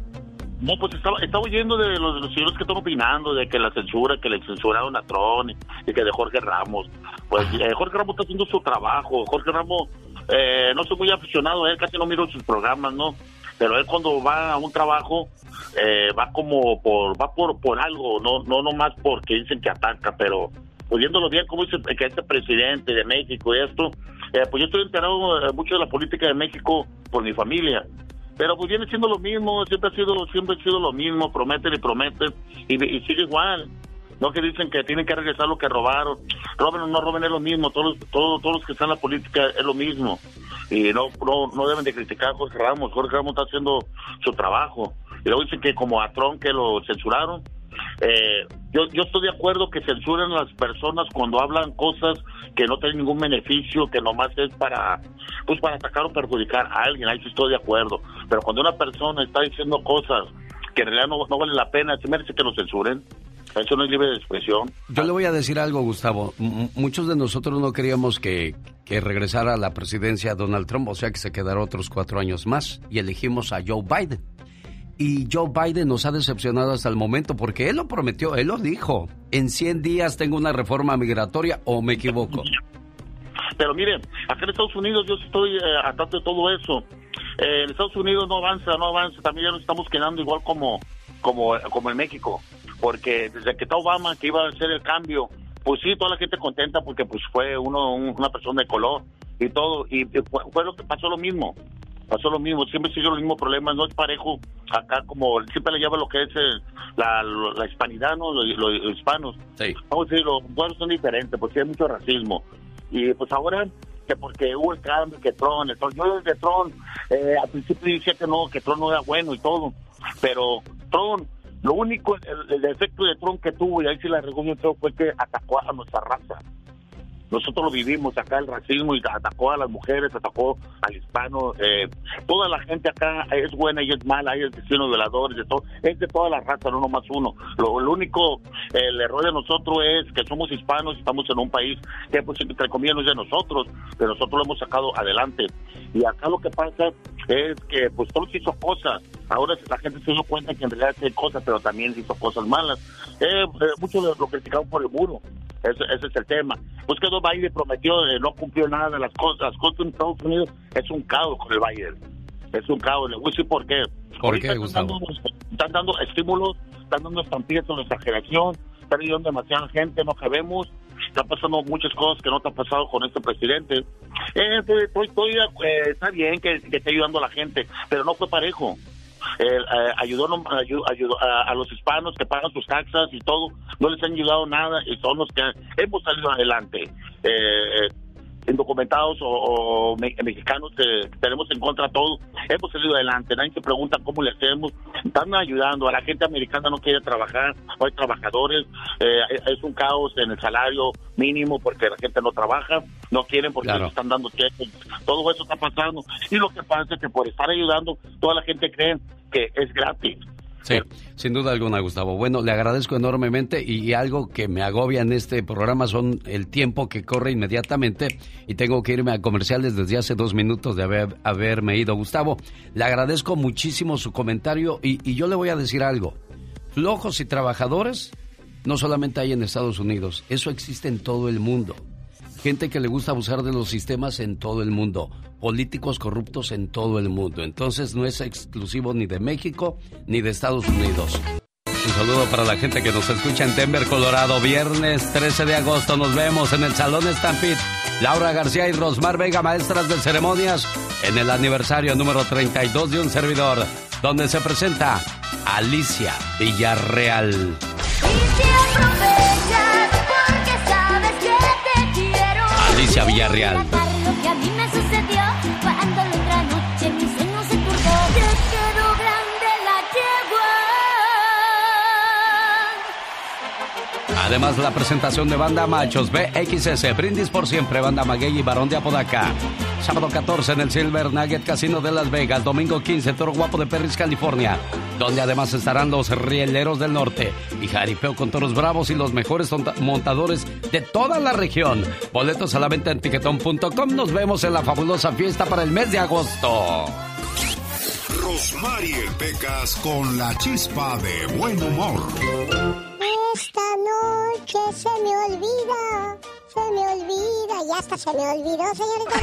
No, pues estaba, estaba oyendo de los, de los señores que están opinando, de que la censura, que le censuraron a Tron y, que de Jorge Ramos. Pues eh, Jorge Ramos está haciendo su trabajo. Jorge Ramos, eh, no soy muy aficionado a él, casi no miro sus programas, ¿no? Pero él cuando va a un trabajo, eh, va como por, va por, por algo, no, no nomás porque dicen que ataca, pero oyéndolo bien, como dice que este presidente de México y esto, eh, pues yo estoy enterado eh, mucho de la política de México por mi familia. Pero pues viene siendo lo mismo, siempre ha sido, siempre ha sido lo mismo, prometen y prometen, y sigue igual. No que dicen que tienen que regresar lo que robaron. Roben o no roben es lo mismo, todos, todos, todos los que están en la política es lo mismo. Y no, no, no deben de criticar a Jorge Ramos, Jorge Ramos está haciendo su trabajo. Y luego dicen que como a Trump que lo censuraron, eh, yo, yo estoy de acuerdo que censuren a las personas cuando hablan cosas que no tienen ningún beneficio, que nomás es para, pues para atacar o perjudicar a alguien, ahí sí estoy de acuerdo. Pero cuando una persona está diciendo cosas que en realidad no, no valen la pena, se merece que lo censuren. Eso no es libre de expresión. Yo le voy a decir algo, Gustavo. M- muchos de nosotros no queríamos que, que regresara a la presidencia Donald Trump, o sea que se quedara otros cuatro años más, y elegimos a Joe Biden. Y Joe Biden nos ha decepcionado hasta el momento porque él lo prometió, él lo dijo. En 100 días tengo una reforma migratoria o me equivoco. Pero miren, acá en Estados Unidos yo estoy eh, tanto de todo eso. Eh, en Estados Unidos no avanza, no avanza. También ya nos estamos quedando igual como, como, como en México. Porque desde que está Obama, que iba a hacer el cambio, pues sí, toda la gente contenta porque pues fue uno un- una persona de color y todo. Y fue, fue lo que pasó lo mismo. Pasó lo mismo, siempre sigue los mismos problemas, no es parejo acá como siempre le llama lo que es el- la, la hispanidad, ¿no? Los, los hispanos. Sí. Vamos a decir, los pueblos son diferentes, porque hay mucho racismo. Y pues ahora, que porque hubo el cambio, que Tron, el Tron, yo desde Tron, eh, al principio decía que no, que Tron no era bueno y todo, pero Tron, lo único, el, el defecto de Tron que tuvo, y ahí sí la regó fue que atacó a nuestra raza. Nosotros lo vivimos acá, el racismo, y atacó a las mujeres, atacó al hispano. eh, toda la gente acá es buena y es mala, hay asesinos, violadores, de todo. Es de toda la raza, no nomás uno. Lo, lo único, el error de nosotros es que somos hispanos, estamos en un país que, pues, entre comillas, no es de nosotros, pero nosotros lo hemos sacado adelante. Y acá lo que pasa es que, pues, todos hizo cosas. Ahora la gente se dio cuenta que en realidad hace cosas, pero también hizo cosas malas. Eh, eh, muchos lo, criticaron por el muro. Ese, ese es el tema. Pues que Biden prometió, eh, no cumplió nada de las cosas. Las cosas en Estados Unidos es un caos con el Biden. Es un caos. Le voy a decir por qué. ¿Por Ahorita qué, están dando- están dando estímulos, están dando estampillas con nuestra generación, están ayudando demasiada gente, no cabemos. Están pasando muchas cosas que no te han pasado con este presidente. Eh, estoy, estoy- estoy, eh, está bien que, que esté ayudando a la gente, pero no fue parejo. Eh, eh, ayudó, no- ayu- ayudó a, los hispanos que pagan sus taxas y todo, no les han ayudado nada y son los que hemos salido adelante. Eh, indocumentados o, o me- mexicanos que tenemos en contra todo, hemos salido adelante, nadie se pregunta cómo le hacemos, están ayudando, a la gente americana no quiere trabajar, no hay trabajadores, eh, es un caos en el salario mínimo porque la gente no trabaja, no quieren porque les están dando cheques. Todo eso está pasando. Y lo que pasa es que por estar ayudando, toda la gente cree que es gratis. Sí, sin duda alguna, Gustavo. Bueno, le agradezco enormemente y algo que me agobia en este programa son el tiempo que corre inmediatamente y tengo que irme a comerciales desde hace dos minutos de haber, haberme ido. Gustavo, le agradezco muchísimo su comentario y, y yo le voy a decir algo. Flojos y trabajadores no solamente hay en Estados Unidos, eso existe en todo el mundo gente que le gusta abusar de los sistemas en todo el mundo, políticos corruptos en todo el mundo. Entonces no es exclusivo ni de México ni de Estados Unidos. Un saludo para la gente que nos escucha en Denver, Colorado. Viernes 13 de agosto nos vemos en el Salón Stampede. Laura García y Rosmar Vega, maestras de ceremonias, en el aniversario número 32 de un servidor, donde se presenta Alicia Villarreal. Alicia Villarreal. Además, la presentación de Banda Machos BXS, Brindis por Siempre, Banda Maguey y Barón de Apodaca. Sábado 14 en el Silver Nugget Casino de Las Vegas. Domingo 15, Toro Guapo de Perris, California. Donde además estarán los Rieleros del Norte. Y jaripeo con toros bravos y los mejores montadores de toda la región. Boletos a la venta en tiquetón.com. Nos vemos en la fabulosa fiesta para el mes de agosto. Rosmarie Pecas con la chispa de buen humor. Esta noche se me olvida se me olvida, ya hasta se me olvidó, señorita.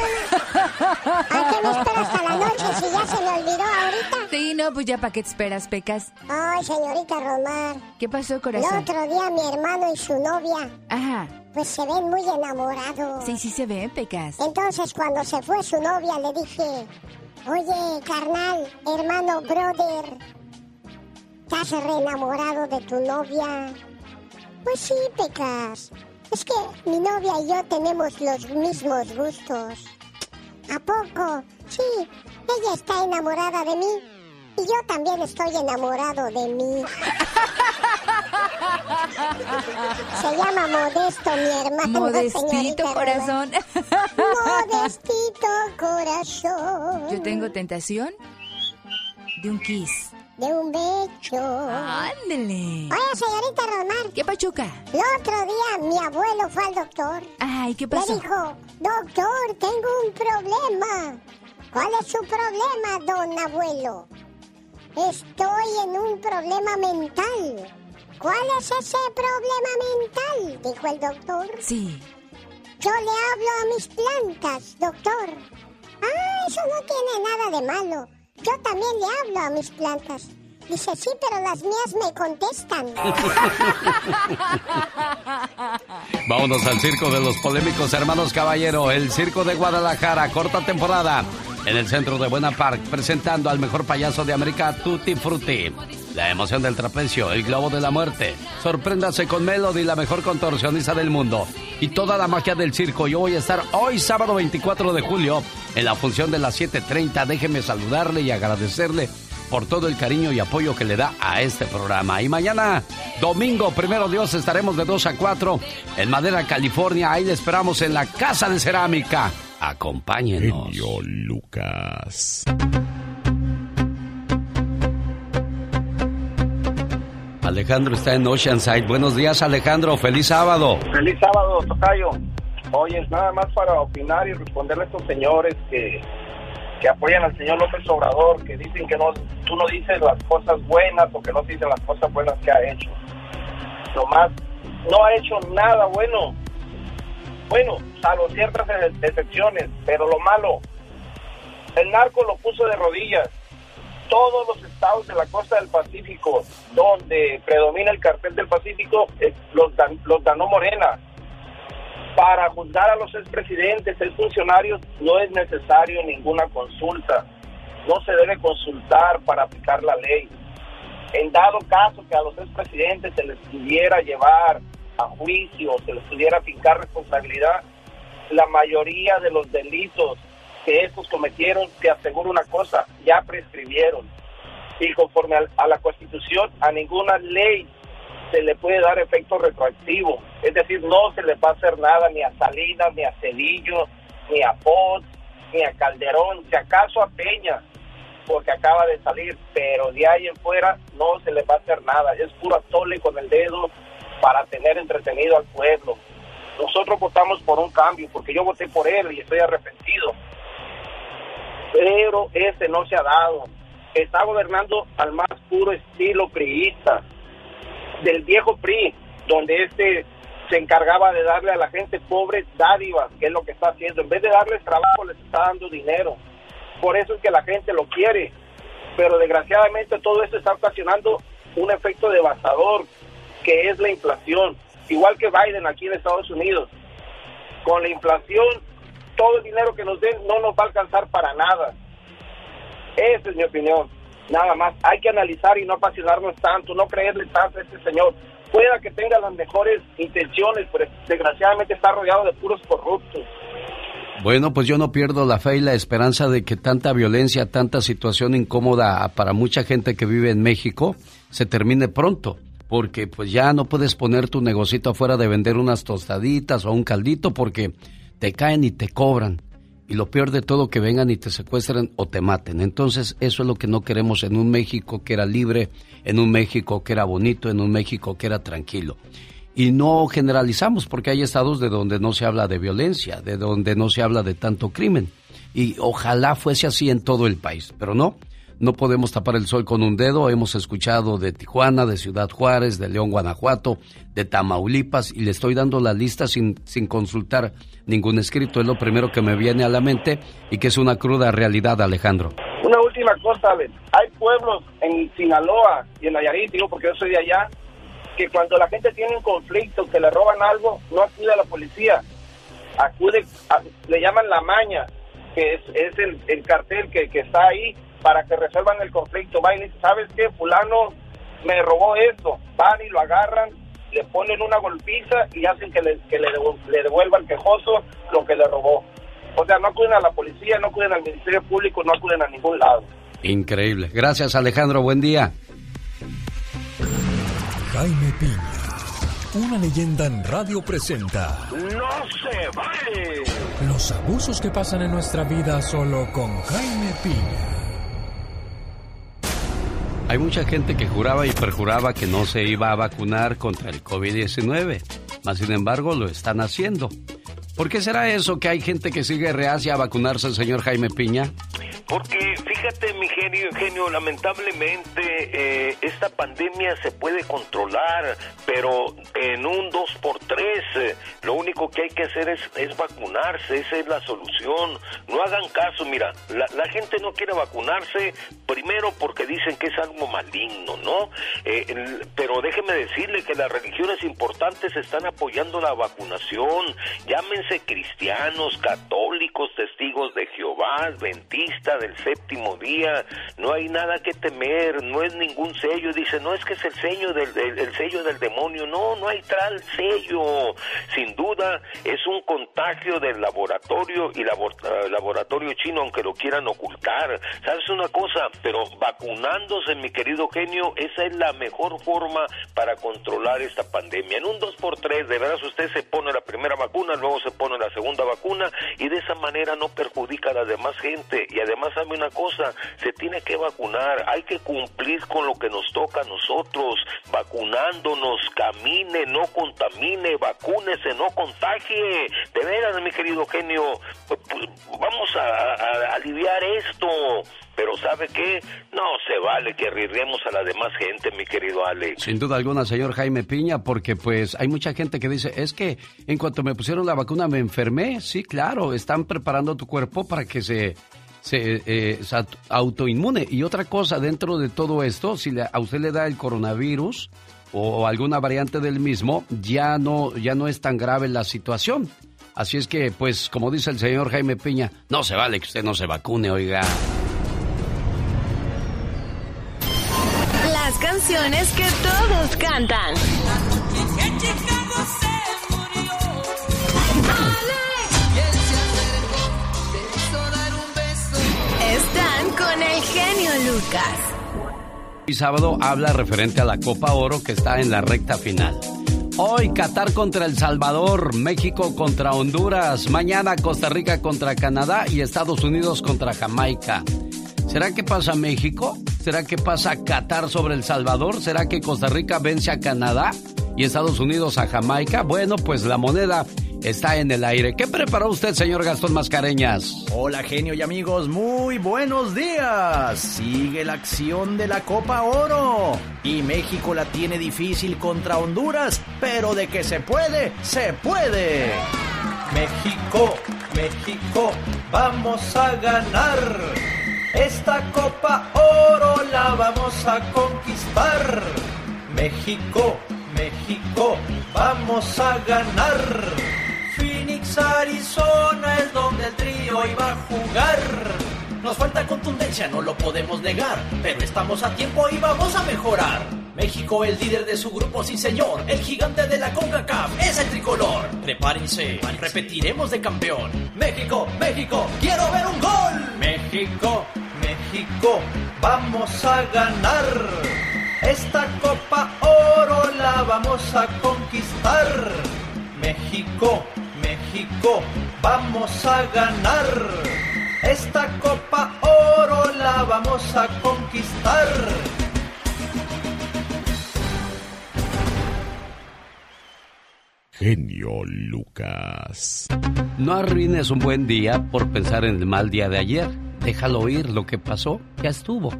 ¿A qué me espera hasta la noche si ya se me olvidó ahorita? Sí, no, pues ya para qué te esperas, Pecas. Ay, señorita Romar. ¿Qué pasó, corazón? El otro día mi hermano y su novia. Ajá. Pues se ven muy enamorados. Sí, sí se ven, Pecas. Entonces cuando se fue su novia le dije, oye, carnal, hermano, brother, ¿estás re enamorado de tu novia? Pues sí, Pecas. Es que mi novia y yo tenemos los mismos gustos. ¿A poco? Sí, ella está enamorada de mí y yo también estoy enamorado de mí. Se llama Modesto, mi hermano. Modestito corazón. Modestito corazón. Yo tengo tentación de un kiss de un becho. Ándele. Oye, señorita Romar. ¿Qué pachuca? El otro día mi abuelo fue al doctor. Ay, ¿qué pasó? Le dijo, doctor, tengo un problema. ¿Cuál es su problema, don abuelo? Estoy en un problema mental. ¿Cuál es ese problema mental? Dijo el doctor. Sí. Yo le hablo a mis plantas, doctor. Ah, eso no tiene nada de malo. Yo también le hablo a mis plantas. Dice, sí, pero las mías me contestan. Vámonos al circo de los polémicos hermanos Caballero, el circo de Guadalajara, corta temporada, en el centro de Buena Park, presentando al mejor payaso de América, Tutti Frutti. La emoción del trapecio, el globo de la muerte. Sorpréndase con Melody, la mejor contorsionista del mundo. Y toda la magia del circo. Yo voy a estar hoy, sábado 24 de julio, en la función de las 7.30. Déjeme saludarle y agradecerle por todo el cariño y apoyo que le da a este programa. Y mañana, domingo, primero Dios, estaremos de 2 a 4 en Madera, California. Ahí le esperamos en la Casa de Cerámica. Acompáñenos. Lucas. Alejandro está en Oceanside. Buenos días, Alejandro. Feliz sábado. Feliz sábado, Tocayo. Oye, nada más para opinar y responderle a estos señores que, que apoyan al señor López Obrador, que dicen que no, tú no dices las cosas buenas o que no dices las cosas buenas que ha hecho. Nomás, no ha hecho nada bueno. Bueno, salvo ciertas excepciones, pero lo malo, el narco lo puso de rodillas todos los estados de la costa del Pacífico donde predomina el cartel del Pacífico los, los ganó Morena. Para juzgar a los expresidentes, exfuncionarios, no es necesario ninguna consulta. No se debe consultar para aplicar la ley. En dado caso que a los expresidentes se les pudiera llevar a juicio, se les pudiera aplicar responsabilidad, la mayoría de los delitos que estos cometieron, te aseguro una cosa, ya prescribieron. Y conforme a, la Constitución, a ninguna ley se le puede dar efecto retroactivo. Es decir, no se le va a hacer nada ni a Salinas, ni a Cedillo, ni a Potts, ni a Calderón, si acaso a Peña, porque acaba de salir, pero de ahí en fuera no se le va a hacer nada. Es puro atole con el dedo para tener entretenido al pueblo. Nosotros votamos por un cambio, porque yo voté por él y estoy arrepentido. Pero ese no se ha dado. Está gobernando al más puro estilo priista, del viejo PRI, donde este se encargaba de darle a la gente pobre dádivas, que es lo que está haciendo. En vez de darles trabajo, les está dando dinero. Por eso es que la gente lo quiere. Pero desgraciadamente todo esto está ocasionando un efecto devastador, que es la inflación. Igual que Biden aquí en Estados Unidos. Con la inflación, todo el dinero que nos den no nos va a alcanzar para nada. Esa es mi opinión. Nada más. Hay que analizar y no apasionarnos tanto, no creerle tanto a este señor pueda que tenga las mejores intenciones, pero desgraciadamente está rodeado de puros corruptos. Bueno, pues yo no pierdo la fe y la esperanza de que tanta violencia, tanta situación incómoda para mucha gente que vive en México se termine pronto, porque pues ya no puedes poner tu negocito afuera de vender unas tostaditas o un caldito porque te caen y te cobran y lo peor de todo que vengan y te secuestren o te maten. Entonces eso es lo que no queremos en un México que era libre, en un México que era bonito, en un México que era tranquilo. Y no generalizamos porque hay estados de donde no se habla de violencia, de donde no se habla de tanto crimen. Y ojalá fuese así en todo el país, pero no. No podemos tapar el sol con un dedo. Hemos escuchado de Tijuana, de Ciudad Juárez, de León, Guanajuato, de Tamaulipas y le estoy dando la lista sin, sin consultar ningún escrito. Es lo primero que me viene a la mente y que es una cruda realidad, Alejandro. Una última cosa, Hay pueblos en Sinaloa y en Nayarit, digo porque yo soy de allá, que cuando la gente tiene un conflicto, que le roban algo, no acude a la policía. Acude, le llaman la maña, que es, es el, el cartel que, que está ahí para que resuelvan el conflicto. Van y dicen, ¿sabes qué? Fulano me robó esto. Van y lo agarran, le ponen una golpiza y hacen que le, que le, devuelva al quejoso lo que le robó. O sea, no acuden a la policía, no acuden al Ministerio Público, no acuden a ningún lado. Increíble. Gracias, Alejandro. Buen día. Jaime Piña, una leyenda en radio presenta. ¡No se vale! Los abusos que pasan en nuestra vida solo con Jaime Piña. Hay mucha gente que juraba y perjuraba que no se iba a vacunar contra el COVID-19, mas sin embargo lo están haciendo. ¿Por qué será eso que hay gente que sigue reacia a vacunarse, señor Jaime Piña? Porque fíjate, mi genio, genio lamentablemente eh, esta pandemia se puede controlar, pero en un 2x3 eh, lo único que hay que hacer es, vacunarse, esa es la solución. No hagan caso, mira, la, gente no quiere vacunarse primero porque dicen que es algo maligno, ¿no? Eh, pero déjeme decirle que las religiones importantes están apoyando la vacunación, llámense cristianos, católicos, testigos de Jehová, adventistas, del séptimo día, no hay nada que temer, no es ningún sello, dice, no es que es el sello del, el sello del demonio, no, no hay tal sello, sin duda es un contagio del laboratorio y labor, uh, laboratorio chino, aunque lo quieran ocultar, sabes una cosa, pero vacunándose, mi querido genio, esa es la mejor forma para controlar esta pandemia, en un 2x3, de veras usted se pone la primera vacuna, luego se pone la segunda vacuna y de esa manera no perjudica a la demás gente y además sabe una cosa, se tiene que vacunar, hay que cumplir con lo que nos toca a nosotros, vacunándonos, camine, no contamine, vacúnese, no contagie. De veras, mi querido genio, pues, pues, vamos a, a, aliviar esto. Pero ¿sabe qué? No se vale que arriesguemos a la demás gente, mi querido Alex. Sin duda alguna, señor Jaime Piña, porque pues hay mucha gente que dice, es que en cuanto me pusieron la vacuna me enfermé. Sí, claro, están preparando tu cuerpo para que se se, eh, autoinmune. Y otra cosa, dentro de todo esto, si a usted le da el coronavirus o alguna variante del mismo, ya no, ya no es tan grave la situación. Así es que, pues, como dice el señor Jaime Piña, no se vale que usted no se vacune, oiga. Que todos cantan. con el genio Lucas. Y sábado habla referente a la Copa Oro que está en la recta final. Hoy Qatar contra El Salvador, México contra Honduras, mañana Costa Rica contra Canadá y Estados Unidos contra Jamaica. ¿Será que pasa México? ¿Será que pasa Qatar sobre El Salvador? ¿Será que Costa Rica vence a Canadá y Estados Unidos a Jamaica? Bueno, pues la moneda está en el aire. ¿Qué preparó usted, señor Gastón Mascareñas? Hola, genio y amigos, muy buenos días. Sigue la acción de la Copa Oro. Y México la tiene difícil contra Honduras, pero de que se puede, se puede. México, México, vamos a ganar. Esta Copa Oro la vamos a conquistar. México, México, vamos a ganar. Phoenix, Arizona es donde el trío iba a jugar. Nos falta contundencia, no lo podemos negar, pero estamos a tiempo y vamos a mejorar. México, el líder de su grupo, sí señor, el gigante de la CONCACAF es el tricolor. Prepárense, repetiremos de campeón. México, México, quiero ver un gol. México, México, vamos a ganar. Esta Copa Oro la vamos a conquistar. México, México, vamos a ganar. Esta Copa Oro la vamos a conquistar. Genio Lucas. No arruines un buen día por pensar en el mal día de ayer. Déjalo ir, lo que pasó ya estuvo.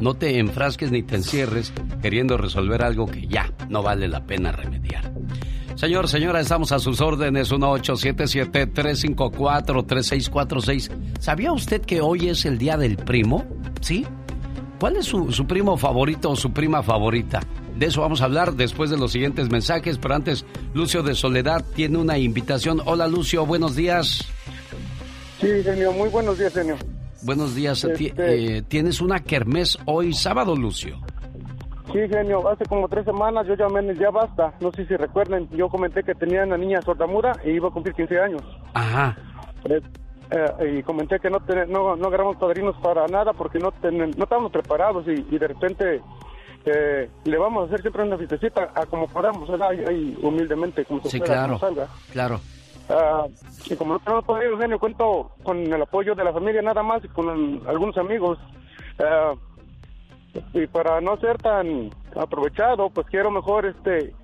No te enfrasques ni te encierres queriendo resolver algo que ya no vale la pena remediar. Señor, señora, estamos a sus órdenes, 1877-354-3646. ¿Sabía usted que hoy es el Día del Primo? ¿Sí? ¿Cuál es su, su, primo favorito o su prima favorita? De eso vamos a hablar después de los siguientes mensajes, pero antes, Lucio de Soledad tiene una invitación. Hola, Lucio, buenos días. Sí, genio, muy buenos días, genio. Buenos días. Este... Eh, ¿Tienes una kermés hoy sábado, Lucio? Sí, genio, hace como tres semanas yo llamé en el Ya Basta, no sé si recuerden, yo comenté que tenía una niña sordamuda y iba a cumplir 15 años. Ajá. Eh, eh, y comenté que no, ten, no, no agarramos padrinos para nada porque no, ten, no estábamos preparados y, y de repente eh, le vamos a hacer siempre una fiestecita a como podamos, ahí, humildemente, como se sí, pueda, claro, salga. claro. Uh, y como no tenemos padrinos, genio, cuento con el apoyo de la familia nada más y con algunos amigos. Uh, y para no ser tan aprovechado, pues quiero mejor este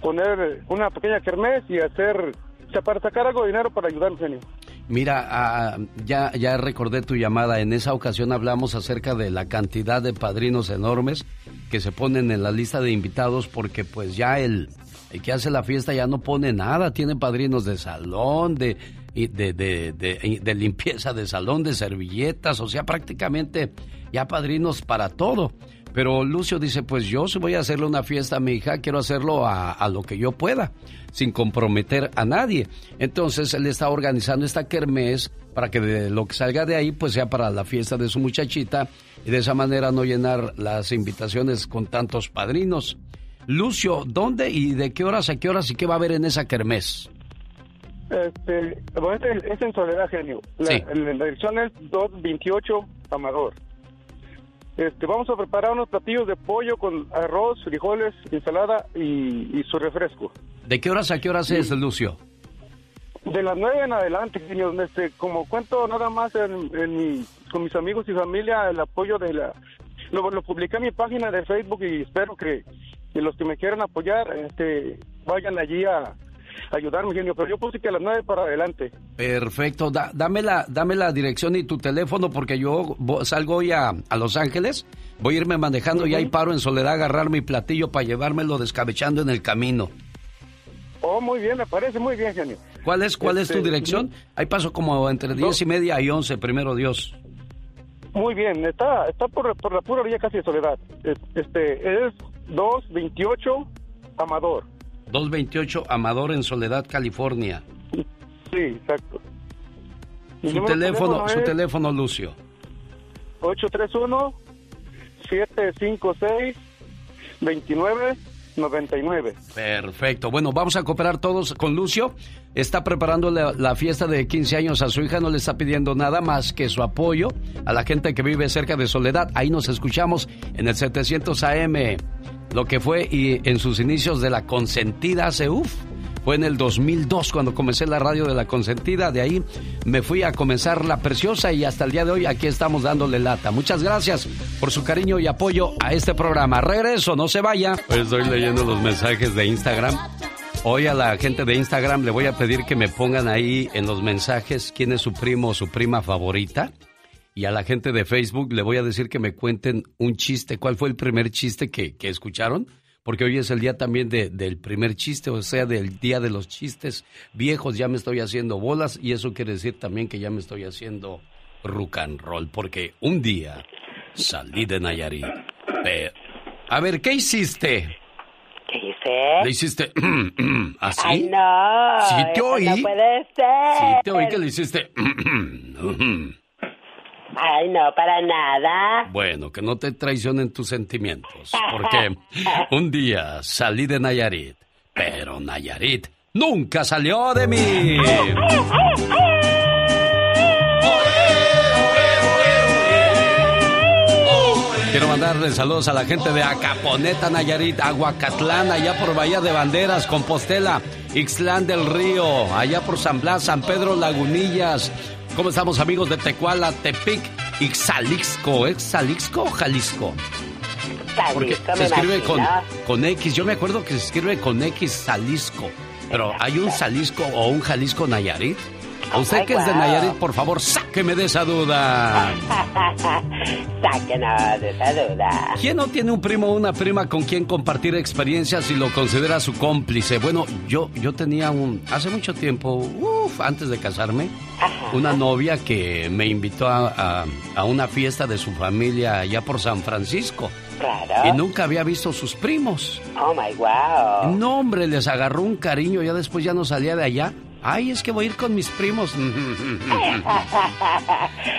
poner una pequeña kermés y hacer, o para sacar algo de dinero para ayudar, genio. Mira, uh, ya, ya recordé tu llamada. En esa ocasión hablamos acerca de la cantidad de padrinos enormes que se ponen en la lista de invitados porque pues ya el, el que hace la fiesta ya no pone nada. Tiene padrinos de salón, de, de, de, de, de limpieza de salón, de servilletas, o sea, prácticamente ya padrinos para todo. Pero Lucio dice, pues yo si voy a hacerle una fiesta a mi hija, quiero hacerlo a, a, lo que yo pueda, sin comprometer a nadie. Entonces él está organizando esta kermés para que de lo que salga de ahí, pues sea para la fiesta de su muchachita y de esa manera no llenar las invitaciones con tantos padrinos. Lucio, ¿dónde y de qué horas a qué horas y qué va a haber en esa kermés? Este, bueno, es en Soledad Genio. La, sí. la dirección es 228 Amador. Este, vamos a preparar unos platillos de pollo con arroz, frijoles, ensalada y, y su refresco. ¿De qué horas a qué horas es, Lucio? De las nueve en adelante, señor. Este, como cuento nada más en, en mi, con mis amigos y familia, el apoyo de la... Lo, lo publiqué en mi página de Facebook y espero que, que los que me quieran apoyar este, vayan allí a, ayudarme, genio, pero yo puse que a las nueve para adelante. Perfecto, da, dame, la, dame la dirección y tu teléfono porque yo salgo hoy a, a Los Ángeles, voy a irme manejando uh -huh. y ahí paro en soledad a agarrar mi platillo para llevármelo descabechando en el camino. Oh, muy bien, me parece muy bien, genio. ¿Cuál es, cuál este, es tu dirección? Ahí paso como entre diez y media y once, primero Dios. Muy bien, está, está por, por la pura orilla casi de Soledad. Este, es 228 Amador. 228 Amador en Soledad, California. Sí, exacto. Su teléfono, su teléfono, Lucio. 831 756 29 99. Perfecto. Bueno, vamos a cooperar todos con Lucio. Está preparando la, fiesta de 15 años a su hija. No le está pidiendo nada más que su apoyo a la gente que vive cerca de Soledad. Ahí nos escuchamos en el 700 AM. Lo que fue y en sus inicios de la consentida hace uff fue en el 2002 cuando comencé la radio de la consentida. De ahí me fui a comenzar la preciosa y hasta el día de hoy aquí estamos dándole lata. Muchas gracias por su cariño y apoyo a este programa. Regreso, no se vaya. estoy leyendo los mensajes de Instagram. Hoy a la gente de Instagram le voy a pedir que me pongan ahí en los mensajes quién es su primo o su prima favorita. Y a la gente de Facebook le voy a decir que me cuenten un chiste. ¿Cuál fue el primer chiste que, que escucharon? Porque hoy es el día también de, del primer chiste, o sea, del día de los chistes viejos. Ya me estoy haciendo bolas y eso quiere decir también que ya me estoy haciendo rock and roll, porque un día salí de Nayarit. A ver, ¿qué hiciste? ¿Qué hice? ¿Le hiciste así? Ay, no. Sí te oí. No puede ser. Sí te oí que le hiciste Ay, no, para nada. Bueno, que no te traicionen tus sentimientos, porque un día salí de Nayarit, pero Nayarit nunca salió de mí. Quiero mandarle saludos a la gente de Acaponeta, Nayarit, Aguacatlán, allá por Bahía de Banderas, Compostela, Ixlán del Río, allá por San Blas, San Pedro Lagunillas, ¿Cómo estamos amigos de Tecuala, Tepic y Xalixco? ¿Es Xalixco o Jalisco? Porque se escribe con, con X. Yo me acuerdo que se escribe con X Jalisco. Pero ¿hay un Jalisco o un Jalisco Nayarit? A usted que es de Nayarit, por favor, sáqueme de esa duda. sáquenos de esa duda. ¿Quién no tiene un primo o una prima con quien compartir experiencias y lo considera su cómplice? Bueno, yo, yo tenía un, hace mucho tiempo, uff, antes de casarme, una novia que me invitó a, a, una fiesta de su familia allá por San Francisco. Claro. Y nunca había visto sus primos. Oh my wow. No, hombre, les agarró un cariño, ya después ya no salía de allá. Ay, es que voy a ir con mis primos.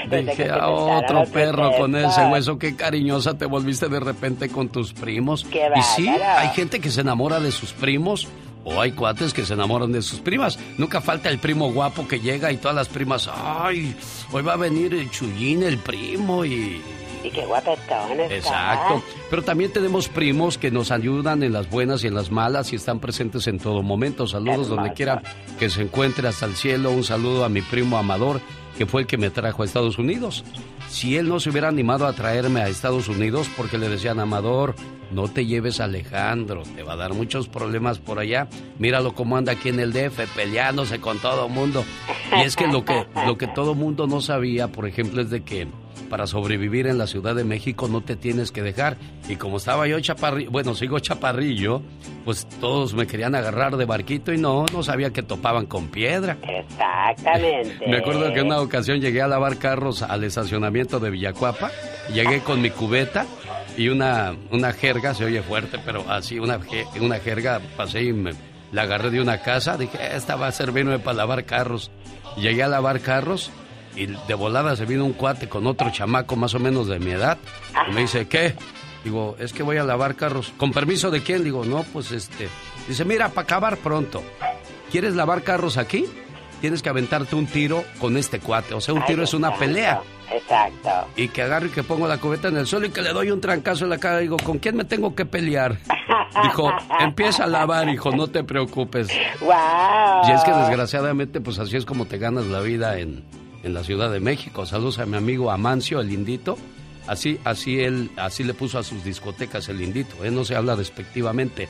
Dije a otro perro con ese hueso, qué cariñosa te volviste de repente con tus primos. y sí, hay gente que se enamora de sus primos. O hay cuates que se enamoran de sus primas. Nunca falta el primo guapo que llega y todas las primas, ay, hoy va a venir el Chuyín, el primo, y y qué guapetones. Exacto. Pero también tenemos primos que nos ayudan en las buenas y en las malas y están presentes en todo momento. Saludos donde quiera que se encuentre hasta el cielo. Un saludo a mi primo Amador, que fue el que me trajo a Estados Unidos. Si él no se hubiera animado a traerme a Estados Unidos porque le decían, Amador, no te lleves a Alejandro, te va a dar muchos problemas por allá. Míralo cómo anda aquí en el DF peleándose con todo mundo. Y es que lo que, lo que todo mundo no sabía, por ejemplo, es de que para sobrevivir en la Ciudad de México no te tienes que dejar. Y como estaba yo chaparrillo, bueno, sigo chaparrillo, pues todos me querían agarrar de barquito y no, no sabía que topaban con piedra. Exactamente. me acuerdo que una ocasión llegué a lavar carros al estacionamiento de Villacuapa, llegué con mi cubeta y una, una jerga, se oye fuerte, pero así, una, una jerga, pasé y me la agarré de una casa, dije, esta va a servirme para lavar carros. Llegué a lavar carros y de volada se vino un cuate con otro chamaco más o menos de mi edad. Y me dice, ¿qué? Digo, es que voy a lavar carros. ¿Con permiso de quién? Digo, no, pues este. Dice, mira, para acabar pronto. ¿Quieres lavar carros aquí? Tienes que aventarte un tiro con este cuate. O sea, un tiro es una pelea. Exacto. Y que agarro y que pongo la cubeta en el suelo y que le doy un trancazo en la cara. Digo, ¿con quién me tengo que pelear? Dijo, empieza a lavar, hijo, no te preocupes. Wow. Y es que desgraciadamente, pues así es como te ganas la vida en, en la Ciudad de México. Saludos a mi amigo Amancio, el lindito. Así, así él, así le puso a sus discotecas el lindito. Él no se habla despectivamente.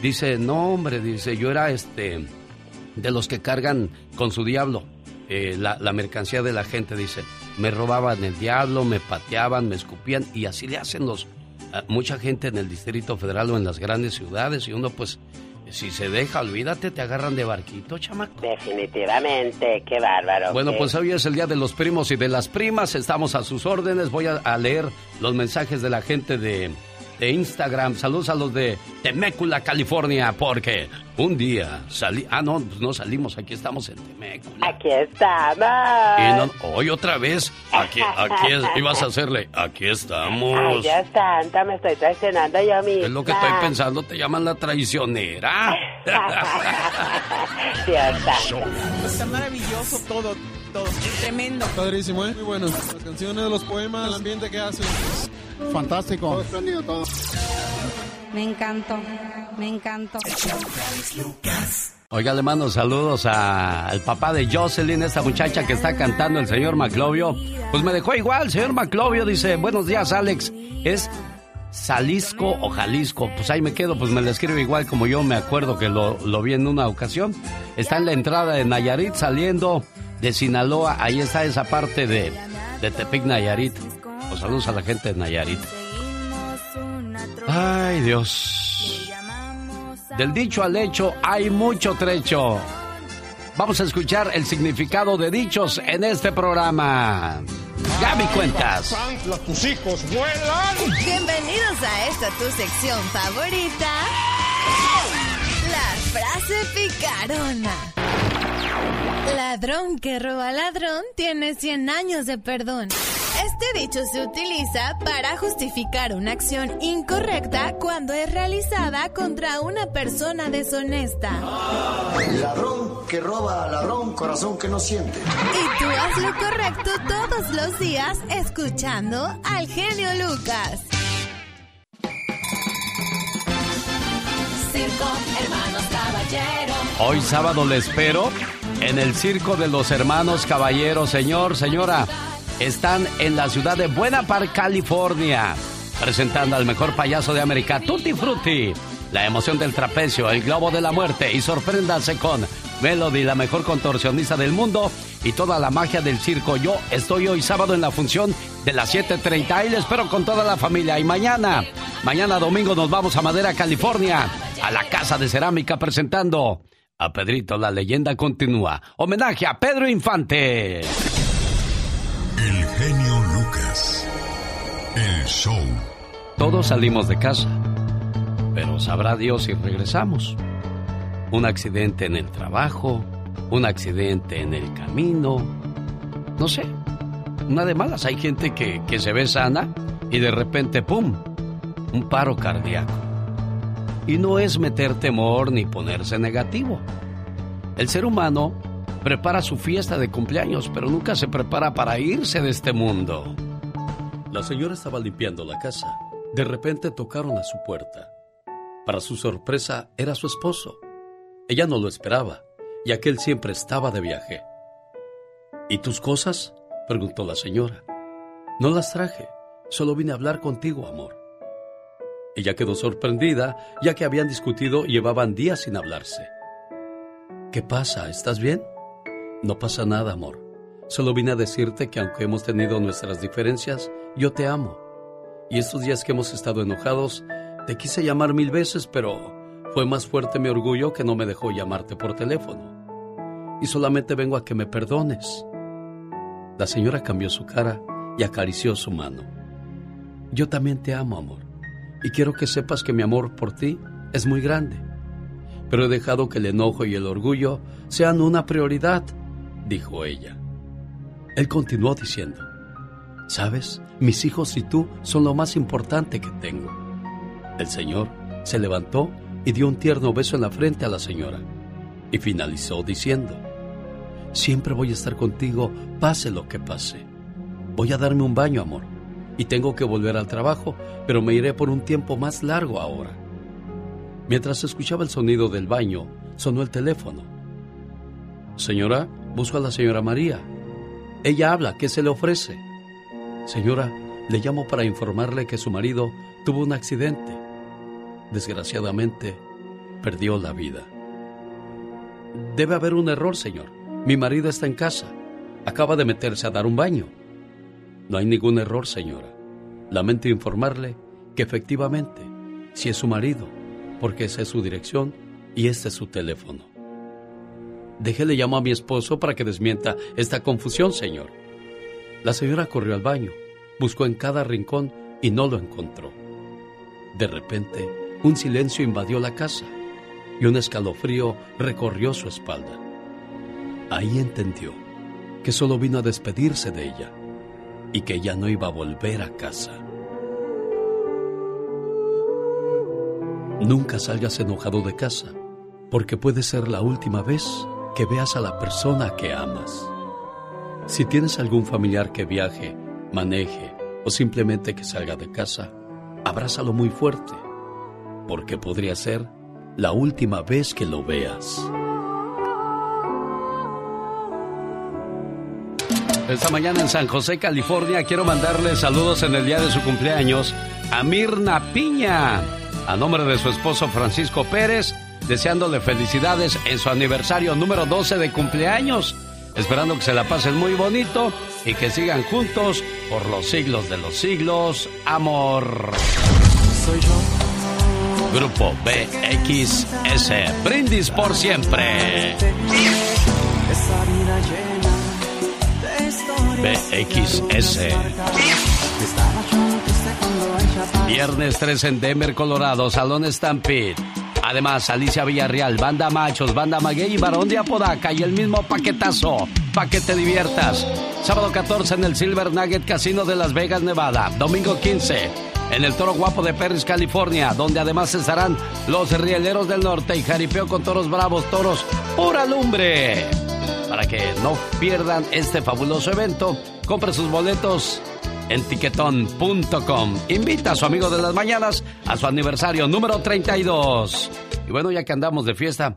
Dice, no hombre, dice, yo era este de los que cargan con su diablo eh, la, la, mercancía de la gente. Dice, me robaban el diablo, me pateaban, me escupían y así le hacen los mucha gente en el Distrito Federal o en las grandes ciudades y uno pues si se deja, olvídate, te agarran de barquito, chamaco. Definitivamente, qué bárbaro. Bueno, pues hoy es el día de los primos y de las primas. Estamos a sus órdenes. Voy a, leer los mensajes de la gente de, de Instagram. Saludos a los de Temécula, California, porque un día salí. Ah, no, pues no salimos, aquí estamos en Temécula. Aquí estamos. Y no, hoy otra vez, aquí, aquí es, ibas a hacerle, aquí estamos. Ay, Dios santo, me estoy traicionando yo misma. Es lo que estoy pensando, te llaman la traicionera. Dios santo. Está maravilloso todo, todo. Tremendo. Padrísimo, ¿eh? Muy bueno. Las canciones, los poemas, el ambiente que hace. Fantástico. Todo todo. Me encantó, me encantó. Oiga, le mando saludos a- al papá de Jocelyn, esta muchacha que está cantando el señor Maclovio. Pues me dejó igual, señor Maclovio. Dice, buenos días, Alex. Es Salisco o Jalisco. Pues ahí me quedo, pues me lo escribe igual como yo me acuerdo que lo, lo vi en una ocasión. Está en la entrada de Nayarit saliendo de Sinaloa. Ahí está esa parte de, de Tepic, Nayarit. Pues saludos a la gente de Nayarit. Ay, Dios. Del dicho al hecho hay mucho trecho. Vamos a escuchar el significado de dichos en este programa. Gaby Cuentas. tus hijos vuelan. Bienvenidos a esta tu sección favorita. La frase picarona. Ladrón que roba ladrón tiene 100 años de perdón. Este dicho se utiliza para justificar una acción incorrecta cuando es realizada contra una persona deshonesta. Ladrón que roba a ladrón, corazón que no siente. Y tú haz lo correcto todos los días escuchando al genio Lucas. Circo, hermanos caballeros. Hoy sábado le espero en el Circo de los Hermanos Caballeros. Señor, señora, están en la ciudad de Buena Park, California, presentando al mejor payaso de América, Tutti Frutti. La emoción del trapecio, el globo de la muerte y sorpréndase con Melody, la mejor contorsionista del mundo y toda la magia del circo. Yo estoy hoy sábado en la función de las 7.30 y le espero con toda la familia. Y mañana, mañana domingo nos vamos a Madera, California, a la Casa de Cerámica presentando a Pedrito, la leyenda continúa. Homenaje a Pedro Infante. El genio Lucas. El show. Todos salimos de casa, pero sabrá Dios si regresamos. Un accidente en el trabajo, un accidente en el camino, no sé, una de malas. Hay gente que, que se ve sana y de repente, ¡pum!, un paro cardíaco. Y no es meter temor ni ponerse negativo. El ser humano prepara su fiesta de cumpleaños, pero nunca se prepara para irse de este mundo. La señora estaba limpiando la casa. De repente tocaron a su puerta. Para su sorpresa, era su esposo. Ella no lo esperaba, ya que él siempre estaba de viaje. ¿Y tus cosas? preguntó la señora. No las traje, solo vine a hablar contigo, amor. Ella quedó sorprendida, ya que habían discutido y llevaban días sin hablarse. ¿Qué pasa? ¿Estás bien? No pasa nada, amor. Solo vine a decirte que aunque hemos tenido nuestras diferencias, yo te amo. Y estos días que hemos estado enojados, te quise llamar mil veces, pero fue más fuerte mi orgullo que no me dejó llamarte por teléfono. Y solamente vengo a que me perdones. La señora cambió su cara y acarició su mano. Yo también te amo, amor. Y quiero que sepas que mi amor por ti es muy grande. Pero he dejado que el enojo y el orgullo sean una prioridad, dijo ella. Él continuó diciendo, Sabes, mis hijos y tú son lo más importante que tengo. El señor se levantó y dio un tierno beso en la frente a la señora y finalizó diciendo, Siempre voy a estar contigo, pase lo que pase. Voy a darme un baño, amor, y tengo que volver al trabajo, pero me iré por un tiempo más largo ahora. Mientras escuchaba el sonido del baño, sonó el teléfono. Señora, busco a la señora María. Ella habla, ¿qué se le ofrece? Señora, le llamo para informarle que su marido tuvo un accidente. Desgraciadamente, perdió la vida. Debe haber un error, señor. Mi marido está en casa. Acaba de meterse a dar un baño. No hay ningún error, señora. Lamento informarle que efectivamente, si es su marido, porque esa es su dirección y este es su teléfono. Déjele llamo a mi esposo para que desmienta esta confusión, señor. La señora corrió al baño, buscó en cada rincón y no lo encontró. De repente, un silencio invadió la casa y un escalofrío recorrió su espalda. Ahí entendió que solo vino a despedirse de ella y que ya no iba a volver a casa. Nunca salgas enojado de casa, porque puede ser la última vez que veas a la persona que amas. Si tienes algún familiar que viaje, maneje o simplemente que salga de casa, abrázalo muy fuerte, porque podría ser la última vez que lo veas. Esta mañana en San José, California, quiero mandarle saludos en el día de su cumpleaños a Mirna Piña, a nombre de su esposo Francisco Pérez, deseándole felicidades en su aniversario número 12 de cumpleaños, esperando que se la pasen muy bonito y que sigan juntos por los siglos de los siglos. Amor. Soy yo. Grupo BXS. Brindis por siempre. BXS. Viernes 3 en Denver, Colorado, Salón Stampede. Además, Alicia Villarreal, Banda Machos, Banda Maguey y Barón de Apodaca y el mismo paquetazo, pa' que te diviertas. Sábado 14 en el Silver Nugget Casino de Las Vegas, Nevada. Domingo 15 en el Toro Guapo de Perris, California, donde además estarán los Rieleros del Norte y Jaripeo con Toros Bravos, Toros Pura Lumbre. Para que no pierdan este fabuloso evento, compre sus boletos en tiquetón.com. Invita a su amigo de las mañanas a su aniversario número 32. Y bueno, ya que andamos de fiesta.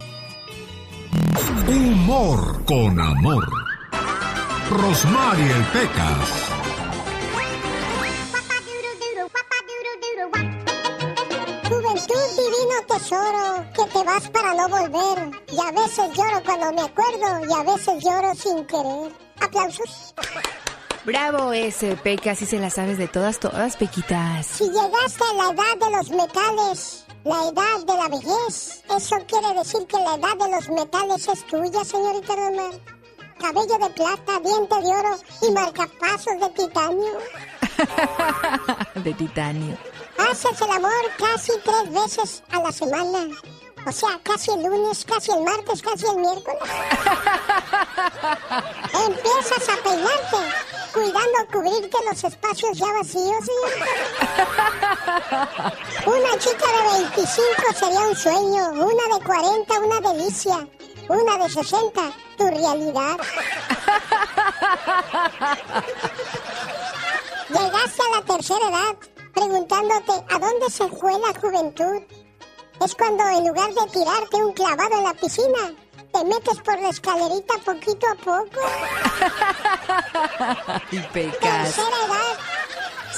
Humor con amor. Rosmarie Pecas. Juventud divino tesoro, que te vas para no volver. Y a veces lloro cuando me acuerdo y a veces lloro sin querer. Aplausos. Bravo ese, Peca, así se la sabes de todas, todas, Pequitas. Si llegaste a la edad de los metales, la edad de la vejez, eso quiere decir que la edad de los metales es tuya, señorita Romar. Cabello de plata, diente de oro y marcapasos de titanio. de titanio. Haces el amor casi tres veces a la semana. O sea, casi el lunes, casi el martes, casi el miércoles. Empiezas a peinarte, cuidando cubrirte los espacios ya vacíos. Una chica de 25 sería un sueño, una de 40 una delicia, una de 60 tu realidad. Llegaste a la tercera edad preguntándote a dónde se fue la juventud. Es cuando en lugar de tirarte un clavado en la piscina, te metes por la escalerita poquito a poco. y pecas. Tercera edad.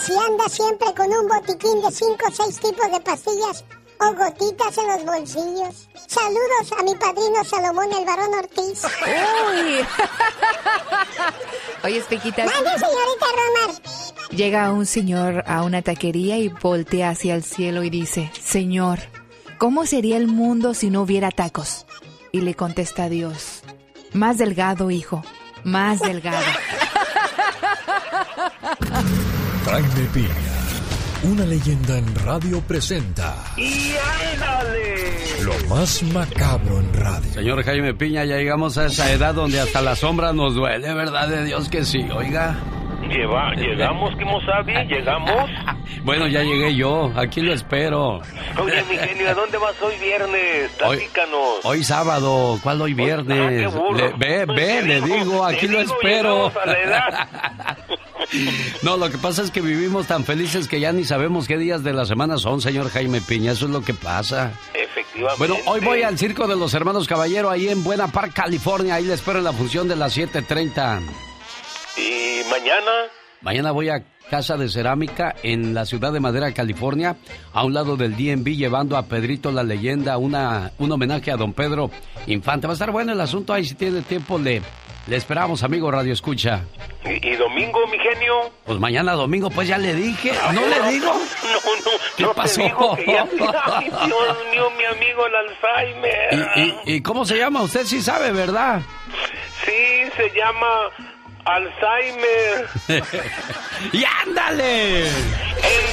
Si andas siempre con un botiquín de 5 o 6 tipos de pastillas o gotitas en los bolsillos. Saludos a mi padrino Salomón, el varón Ortiz. Uy. Oye, Pequita. Mande, señorita Romar. Llega un señor a una taquería y voltea hacia el cielo y dice, Señor, ¿cómo sería el mundo si no hubiera tacos? Y le contesta Dios, más delgado, hijo, más delgado. Jaime Piña, una leyenda en radio presenta ¡Y ándale! lo más macabro en radio. Señor Jaime Piña, ya llegamos a esa edad donde hasta la sombra nos duele, ¿verdad de Dios que sí? Oiga. Lleva, llegamos, Kimosabi, llegamos. Bueno, ya llegué yo, aquí lo espero. Oye, mi genio, ¿a dónde vas hoy viernes? Hoy- Platícanos. Hoy sábado, ¿cuál hoy viernes? ah. Le- ve, ve, Te le digo, digo, aquí lo digo, espero. No, lo que pasa es que vivimos tan felices que ya ni sabemos qué días de la semana son, señor Jaime Piña, eso es lo que pasa. Efectivamente. Bueno, hoy voy al Circo de los Hermanos Caballero ahí en Buena Park, California, ahí le espero en la función de las 7.30. ¿Y mañana? Mañana voy a Casa de Cerámica en la ciudad de Madera, California, a un lado del DNB, llevando a Pedrito la leyenda, una, un homenaje a don Pedro Infante. Va a estar bueno el asunto ahí, si tiene tiempo le, le esperamos, amigo Radio Escucha. ¿Y, y domingo, mi genio? Pues mañana domingo, pues ya le dije, ¿no le digo? No, no, ¿Qué no pasó? te digo que ya... Ay, Dios mío, mi amigo el Alzheimer. ¿Y, y, y cómo se llama? Usted sí sabe, ¿verdad? Sí, se llama Alzheimer. ¡Y ándale! En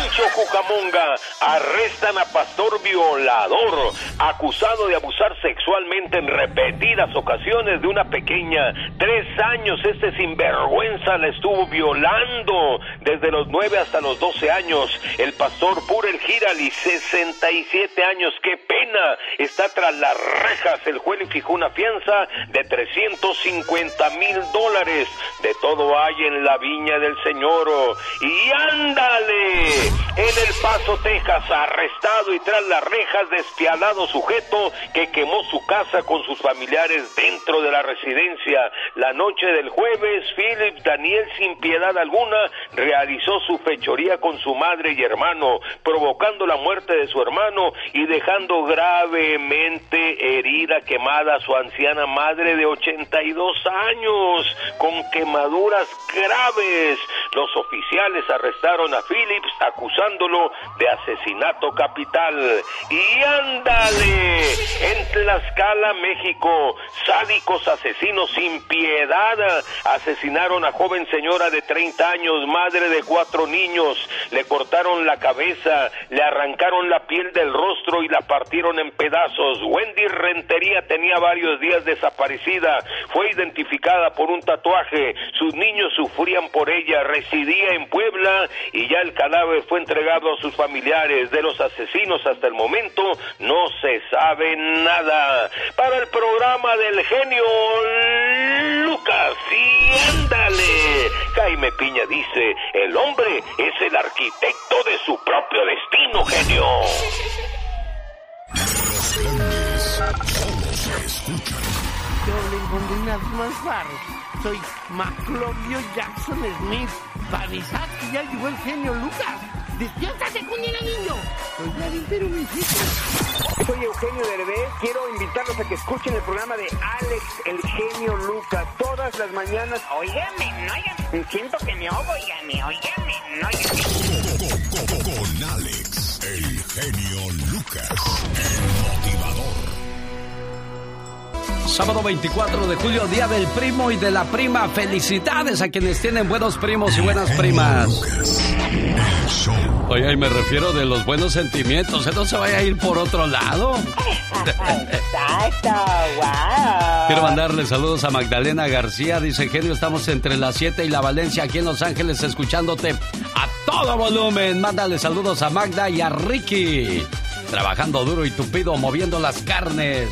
Rancho Cucamonga arrestan a pastor violador acusado de abusar sexualmente en repetidas ocasiones de una pequeña. Tres años este sinvergüenza la estuvo violando desde los nueve hasta los doce años. El pastor Purel Girali, 67 años. ¡Qué pena! Está tras las rejas. El juez le fijó una fianza de 350 mil dólares. De todo hay en la viña del Señor. Y ándale. En El Paso, Texas, arrestado y tras las rejas, despiadado sujeto que quemó su casa con sus familiares dentro de la residencia. La noche del jueves, Philip Daniel, sin piedad alguna, realizó su fechoría con su madre y hermano, provocando la muerte de su hermano y dejando gravemente herida, quemada a su anciana madre de 82 años, con quemaduras graves. Los oficiales arrestaron a Phillips acusándolo de asesinato capital. Y ándale, en Tlaxcala, México, sádicos asesinos sin piedad asesinaron a joven señora de 30 años, madre de cuatro niños, le cortaron la cabeza, le arrancaron la piel del rostro y la partieron en pedazos. Wendy Rentería tenía varios días desaparecida, fue identificada por un tatuaje, sus niños sufrían por ella, residía en Puebla y ya el cadáver fue entregado a sus familiares. De los asesinos hasta el momento no se sabe nada. Para el programa del genio Lucas, y ándale. Jaime Piña dice, el hombre es el arquitecto de su propio destino, genio. Le unas más Soy Maclovio Jackson Smith. Para avisar que ya llegó el genio Lucas. ¡Despiértate, Cunina, niño! Soy pero mi Soy Eugenio Derbez. Quiero invitarlos a que escuchen el programa de Alex, el genio Lucas, todas las mañanas. Óigame, no, óigame. Siento que me oigo, óigame, óigame, no, óigame. Sábado 24 de julio, Día del Primo y de la Prima. Felicidades a quienes tienen buenos primos y buenas primas. Oye, y me refiero de los buenos sentimientos. ¿eh? No se vaya a ir por otro lado. Exacto, wow. Quiero mandarle saludos a Magdalena García. Dice, genio, estamos entre las 7 y la Valencia aquí en Los Ángeles escuchándote a todo volumen. Mándale saludos a Magda y a Ricky. Trabajando duro y tupido, moviendo las carnes.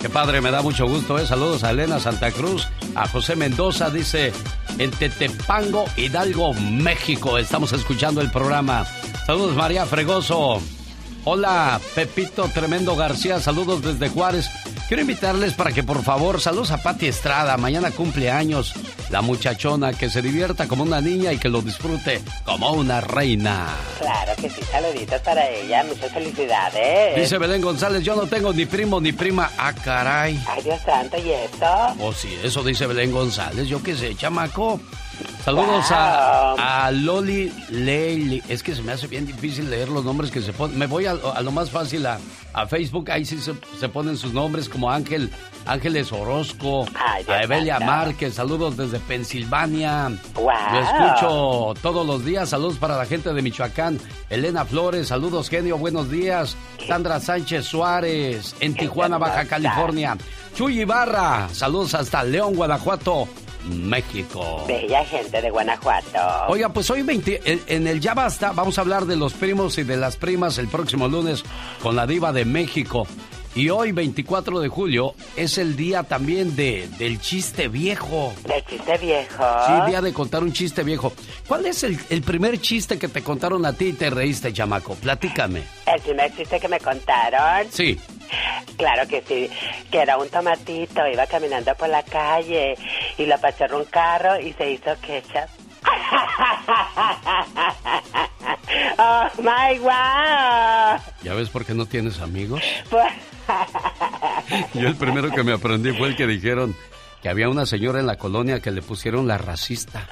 Qué padre, me da mucho gusto, ¿eh? Saludos a Elena Santa Cruz, a José Mendoza, dice, en Tetepango, Hidalgo, México. Estamos escuchando el programa. Saludos, María Fregoso. Hola, Pepito Tremendo García, saludos desde Juárez. Quiero invitarles para que por favor, saludos a Pati Estrada, mañana cumple años, la muchachona, que se divierta como una niña y que lo disfrute como una reina. Claro que sí, saluditos para ella, muchas felicidades. Dice Belén González, yo no tengo ni primo ni prima. Ah, caray. Ay, Dios santo, ¿y esto? Oh, sí, eso dice Belén González, yo qué sé, chamaco. Saludos a, a, Loli Leili. Es que se me hace bien difícil leer los nombres que se ponen. Me voy a, lo más fácil a, Facebook. Ahí sí se, ponen sus nombres como Ángel, Ángeles Orozco, a Evelia Márquez. Saludos desde Pensilvania. Lo escucho todos los días. Saludos para la gente de Michoacán. Elena Flores, saludos genio, buenos días. Sandra Sánchez Suárez, en Tijuana, Baja California. Chuy Ibarra, saludos hasta León, Guanajuato. México. Bella gente de Guanajuato. Oiga, pues hoy 20, en el Ya Basta vamos a hablar de los primos y de las primas el próximo lunes con la diva de México. Y hoy, 24 de julio, es el día también de, del chiste viejo. ¿Del chiste viejo? Sí, día de contar un chiste viejo. ¿Cuál es el, el, primer chiste que te contaron a ti y te reíste, chamaco? Platícame. ¿El primer chiste que me contaron? Sí. Claro que sí, que era un tomatito, iba caminando por la calle y lo pasó un carro y se hizo ketchup. ¡Oh, my wow! ¿Ya ves por qué no tienes amigos? Yo el primero que me aprendí fue el que dijeron que había una señora en la colonia que le pusieron la racista.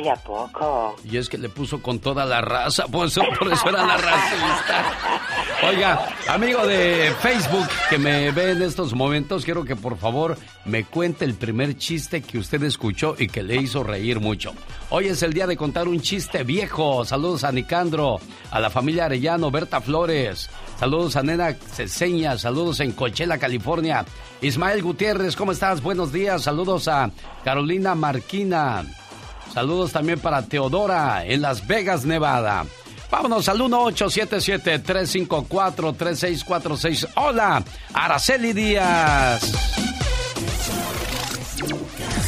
Ay, ¿a poco? Y es que le puso con toda la raza, por eso, por eso era la racista. Oiga, amigo de Facebook que me ve en estos momentos, quiero que por favor me cuente el primer chiste que usted escuchó y que le hizo reír mucho. Hoy es el día de contar un chiste viejo. Saludos a Nicandro, a la familia Arellano, Berta Flores. Saludos a Nena Ceseña, saludos en Coachella, California. Ismael Gutiérrez, ¿cómo estás? Buenos días. Saludos a Carolina Marquina. Saludos también para Teodora en Las Vegas, Nevada. Vámonos al 1877-354-3646. Hola, Araceli Díaz.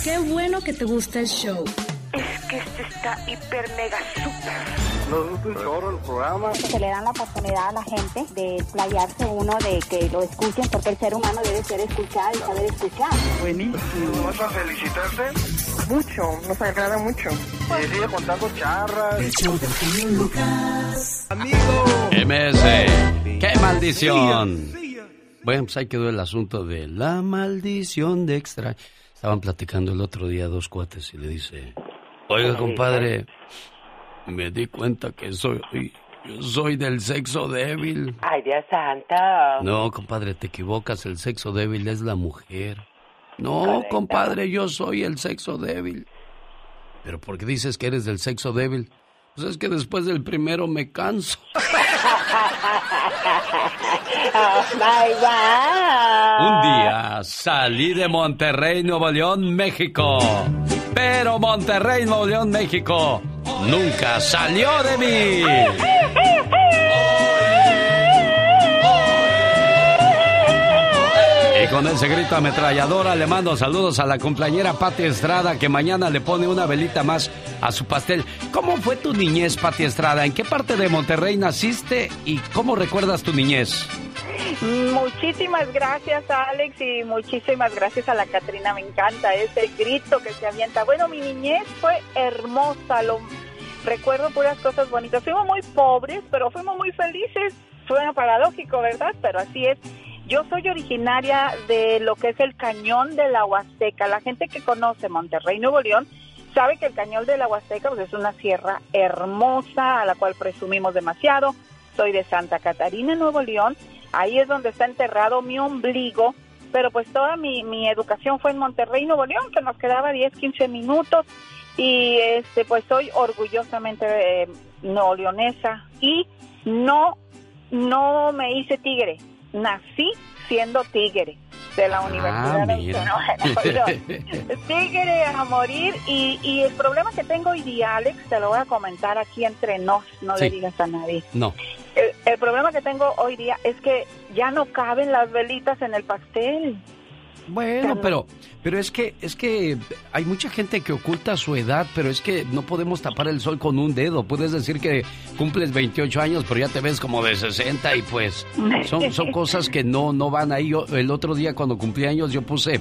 Qué bueno que te gusta el show. Es que este está hiper mega super. Nos gusta un chorro el programa. Se le dan la oportunidad a la gente de playarse uno, de que lo escuchen, porque el ser humano debe ser escuchado y saber escuchar. Buenísimo. ¿Vas a felicitarte? Mucho, nos agrada mucho. Y sigue contando charras. Amigo. MS. ¡Qué maldición! Bueno, pues ahí quedó el asunto de la maldición de extra. Estaban platicando el otro día dos cuates y le dice, oiga compadre, me di cuenta que soy, yo soy del sexo débil. Ay, Dios santo. No, compadre, te equivocas, el sexo débil es la mujer. No, Correcto. compadre, yo soy el sexo débil. ¿Pero por qué dices que eres del sexo débil? Pues es que después del primero me canso. oh my God. Un día salí de Monterrey, Nuevo León, México. Pero Monterrey, Nuevo León, México nunca salió de mí. Y con ese grito ametralladora le mando saludos a la compañera Pati Estrada que mañana le pone una velita más a su pastel. ¿Cómo fue tu niñez, Pati Estrada? ¿En qué parte de Monterrey naciste y cómo recuerdas tu niñez? Muchísimas gracias, Alex, y muchísimas gracias a la Catrina. Me encanta ese grito que se avienta. Bueno, mi niñez fue hermosa. Lo, recuerdo puras cosas bonitas. Fuimos muy pobres, pero fuimos muy felices. Suena paradójico, ¿verdad? Pero así es. Yo soy originaria de lo que es el cañón de la Huasteca. La gente que conoce Monterrey, Nuevo León, sabe que el cañón de la Huasteca pues, es una sierra hermosa a la cual presumimos demasiado. Soy de Santa Catarina, Nuevo León. Ahí es donde está enterrado mi ombligo. Pero pues toda mi, mi educación fue en Monterrey, Nuevo León, que nos quedaba 10, 15 minutos. Y este pues soy orgullosamente eh, neoleonesa. Y no, no me hice tigre. Nací siendo tigre de la Universidad Ah. Autónoma de. Tigre a morir y, y el problema que tengo hoy día, Alex, te lo voy a comentar aquí entre nos, no Sí. le digas a nadie. No. El, el problema que tengo hoy día es que ya no caben las velitas en el pastel. Bueno, pero, pero es que, es que hay mucha gente que oculta su edad, pero es que no podemos tapar el sol con un dedo. Puedes decir que cumples 28 años, pero ya te ves como de 60 y pues son, son cosas que no, no van ahí. Yo, el otro día cuando cumplí años yo puse,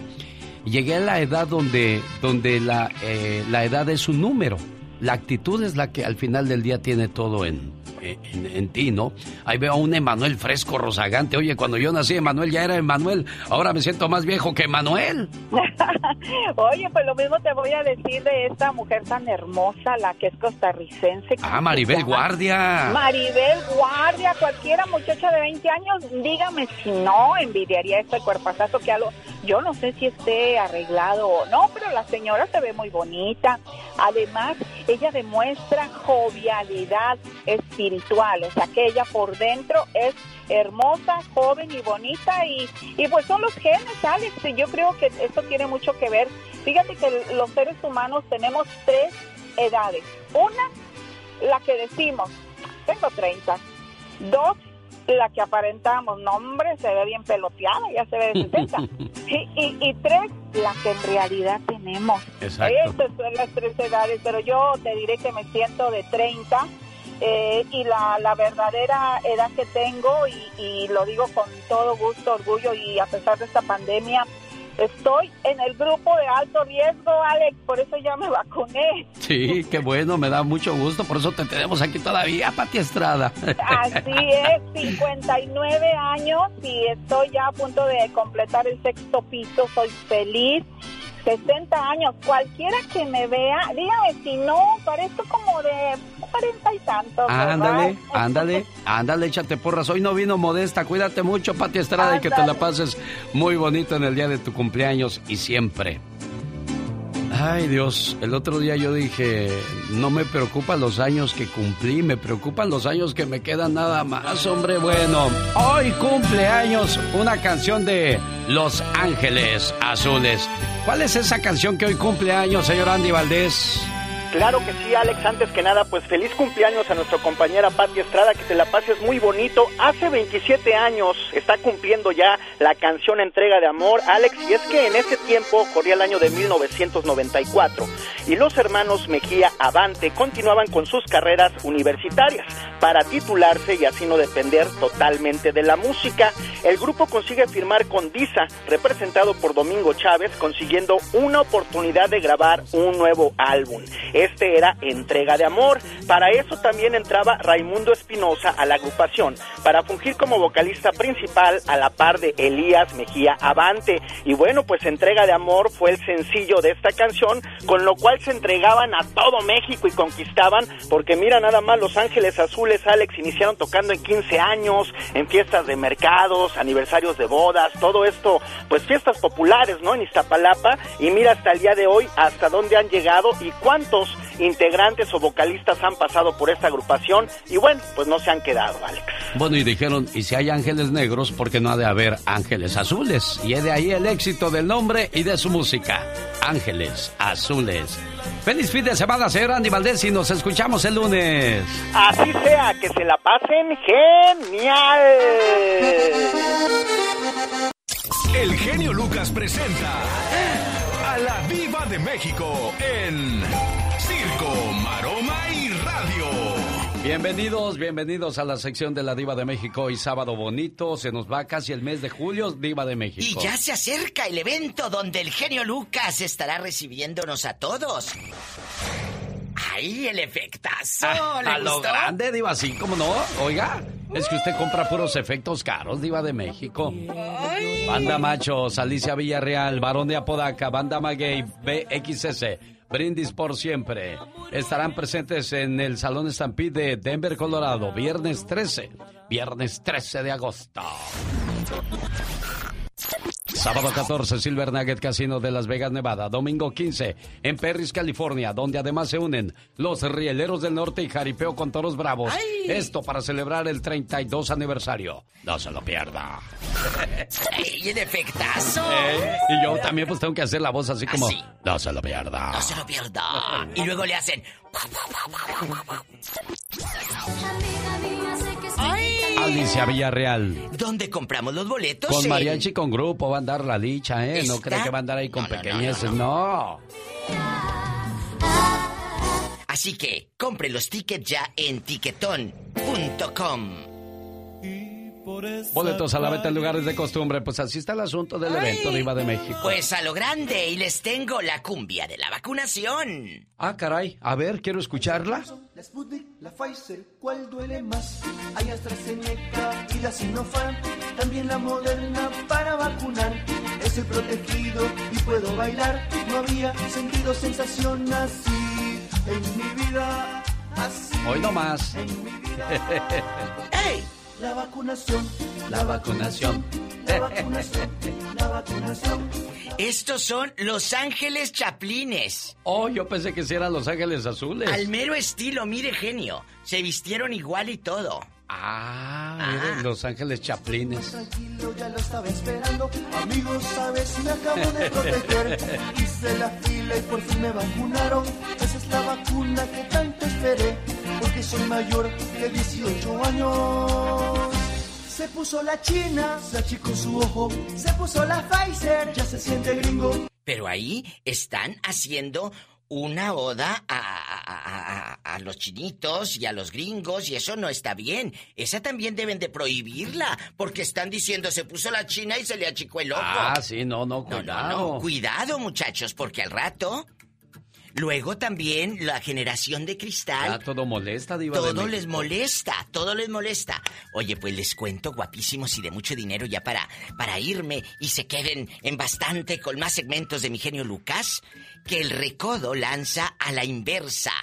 llegué a la edad donde, donde la, eh, la edad es un número. La actitud es la que al final del día tiene todo en, en, en ti, ¿no? Ahí veo a un Emanuel fresco, rozagante. Oye, cuando yo nací, Emanuel ya era Emanuel. Ahora me siento más viejo que Emanuel. Oye, pues lo mismo te voy a decir de esta mujer tan hermosa, la que es costarricense. Ah, Maribel Guardia. Maribel Guardia, cualquiera muchacha de 20 años, dígame si no envidiaría este cuerpazazo que algo, yo no sé si esté arreglado o no, pero la señora se ve muy bonita. Además, ella demuestra jovialidad espiritual, o sea que ella por dentro es hermosa, joven y bonita y, y pues son los genes, Alex, yo creo que esto tiene mucho que ver. Fíjate que los seres humanos tenemos tres edades. Una, la que decimos, tengo 30. Dos, la que aparentamos, no hombre, se ve bien peloteada, ya se ve de 60. y, y, y tres, la que en realidad tenemos. Exacto. Estas son las tres edades, pero yo te diré que me siento de 30 eh, y la, la verdadera edad que tengo, y, y lo digo con todo gusto, orgullo, y a pesar de esta pandemia, estoy en el grupo de alto riesgo, Alex, por eso ya me vacuné. Sí, qué bueno, me da mucho gusto. Por eso te tenemos aquí todavía, Pati Estrada. Así es, 59 años y estoy ya a punto de completar el sexto piso, soy feliz. 60 años. Cualquiera que me vea, dígame si no, parezco como de 40 y tantos. Ándale, ándale, ándale, échate porras. Hoy no vino modesta, cuídate mucho, Pati Estrada, y que te la pases muy bonito en el día de tu cumpleaños y siempre. Ay Dios, el otro día yo dije, no me preocupan los años que cumplí, me preocupan los años que me quedan nada más, hombre. Bueno, hoy cumpleaños una canción de Los Ángeles Azules. ¿Cuál es esa canción que hoy cumple años, señor Andy Valdés? Claro que sí, Alex. Antes que nada, pues feliz cumpleaños a nuestra compañera Patti Estrada, que te la pases muy bonito. Hace 27 años está cumpliendo ya la canción Entrega de Amor, Alex, y es que en ese tiempo corría el año de 1994 y los hermanos Mejía Avante continuaban con sus carreras universitarias para titularse y así no depender totalmente de la música. El grupo consigue firmar con Disa, representado por Domingo Chávez, consiguiendo una oportunidad de grabar un nuevo álbum. Este era Entrega de Amor. Para eso también entraba Raimundo Espinosa a la agrupación, para fungir como vocalista principal a la par de Elías Mejía Avante. Y bueno, pues Entrega de Amor fue el sencillo de esta canción, con lo cual se entregaban a todo México y conquistaban, porque mira nada más, Los Ángeles Azules, Alex, iniciaron tocando en 15 años, en fiestas de mercados, aniversarios de bodas, todo esto, pues fiestas populares, ¿no? En Iztapalapa, y mira hasta el día de hoy, hasta dónde han llegado y cuántos integrantes o vocalistas han pasado por esta agrupación y bueno, pues no se han quedado, Alex. Bueno, y dijeron, y si hay ángeles negros, ¿por qué no ha de haber ángeles azules? Y es de ahí el éxito del nombre y de su música. Ángeles Azules. Feliz fin de semana, señor Andy Valdés, y nos escuchamos el lunes. Así sea, que se la pasen genial. El genio Lucas presenta a la Viva de México en Bienvenidos, bienvenidos a la sección de la Diva de México. y sábado bonito, se nos va casi el mes de julio, Diva de México. Y ya se acerca el evento donde el genio Lucas estará recibiéndonos a todos. ¡Ay, el efectazo! Ah, a, lo grande, Diva, así como no. Oiga, es que usted compra puros efectos caros, Diva de México. Banda Machos, Alicia Villarreal, Barón de Apodaca, Banda Maguey, BXS. Brindis por siempre. Estarán presentes en el Salón Stampede de Denver, Colorado, viernes 13. Viernes 13 de agosto. Sábado 14, Silver Nugget Casino de Las Vegas, Nevada. Domingo 15, en Perris, California, donde además se unen los Rieleros del Norte y Jaripeo con Toros Bravos. Esto para celebrar el 32 aniversario. No se lo pierda. ¡Ey, el efectazo! Eh, y yo también pues tengo que hacer la voz así como... No se lo pierda. No se lo pierda. Y luego le hacen... Alicia Villarreal. ¿Dónde compramos los boletos? Con mariachi con grupo va a andar la dicha, ¿eh? No cree que va a andar ahí con pequeñeces, no, Así que compre los tickets ya en tiquetón.com. Boletos a la venta en lugares de costumbre. Pues así está el asunto del evento Diva de México. Pues a lo grande y les tengo la cumbia de la vacunación. Ah, caray. A ver, quiero escucharla. La Sputnik, la Pfizer, ¿cuál duele más? Hay AstraZeneca y la Sinopharm, también la Moderna para vacunar. Estoy protegido y puedo bailar. No había sentido sensación así en mi vida. Así Hoy no más. ¡Ey! La vacunación, la vacunación, la vacunación, la vacunación. Estos son Los Ángeles Chaplines. Oh, yo pensé que eran Los Ángeles Azules. Al mero estilo, mire genio. Se vistieron igual y todo. Ah, miren, Los Ángeles Chaplines. Tranquilo, ya lo estaba esperando. Amigos, sabes, me acabo de proteger. Hice la fila y por fin me vacunaron. Esa es la vacuna que tanto esperé. Porque soy mayor de 18 años. Se puso la china, se achicó su ojo. Se puso la Pfizer, ya se siente gringo. Pero ahí están haciendo una oda a, a, a, a, los chinitos y a los gringos y eso no está bien. Esa también deben de prohibirla porque están diciendo se puso la china y se le achicó el ojo. Ah, sí, no, no, cuidado. No, no, no. Cuidado, muchachos, porque al rato Luego también la generación de cristal. Ah, todo molesta, Diva de Todo les molesta, todo les molesta. Oye, pues les cuento guapísimos y de mucho dinero ya para, para irme y se queden en bastante con más segmentos de mi genio Lucas, que el recodo lanza a la inversa.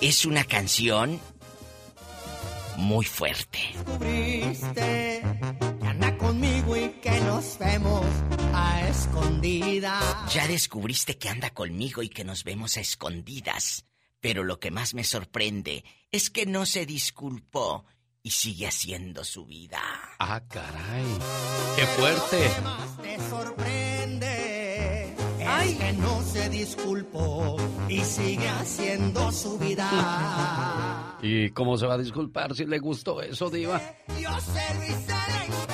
Es una canción muy fuerte. descubriste que anda conmigo y nos vemos a escondidas. Ya descubriste que anda conmigo y que nos vemos a escondidas. Pero lo que más me sorprende es que no se disculpó y sigue haciendo su vida. Ah, caray. ¡Qué fuerte! Te sorprende es que no se disculpó y sigue haciendo su vida. ¿Y cómo se va a disculpar si le gustó eso, Diva? Yo se lo hice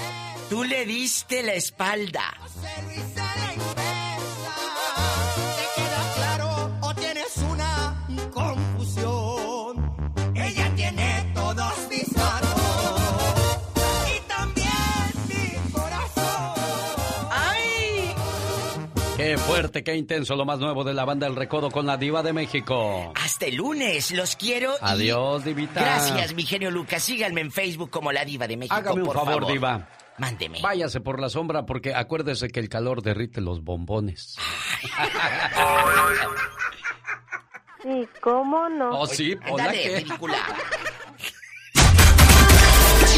Tú le diste la espalda. se lo hice a la inversa. ¿Te queda claro o tienes una confusión? Ella tiene todos mis datos y también mi corazón. ¡Ay! ¡Qué fuerte, qué intenso! Lo más nuevo de la banda El Recodo con la Diva de México. Hasta el lunes, los quiero. y Adiós, Divita. Gracias, mi genio Lucas. Síganme en Facebook como La Diva de México. Hágame un por favor, Diva. Mándeme. Váyase por la sombra porque acuérdese que el calor derrite los bombones. Sí, ¿cómo no? Oh, sí, hola, Ándale, ¿qué? ridícula.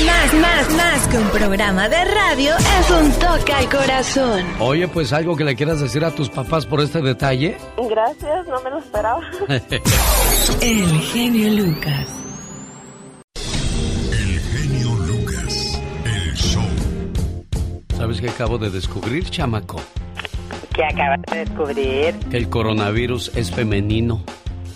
Más, más, más que un programa de radio es un toque al corazón. Oye, pues algo que le quieras decir a tus papás por este detalle. Gracias, no me lo esperaba. El genio Lucas. ¿Sabes qué acabo de descubrir, chamaco? ¿Qué acabas de descubrir? Que el coronavirus es femenino.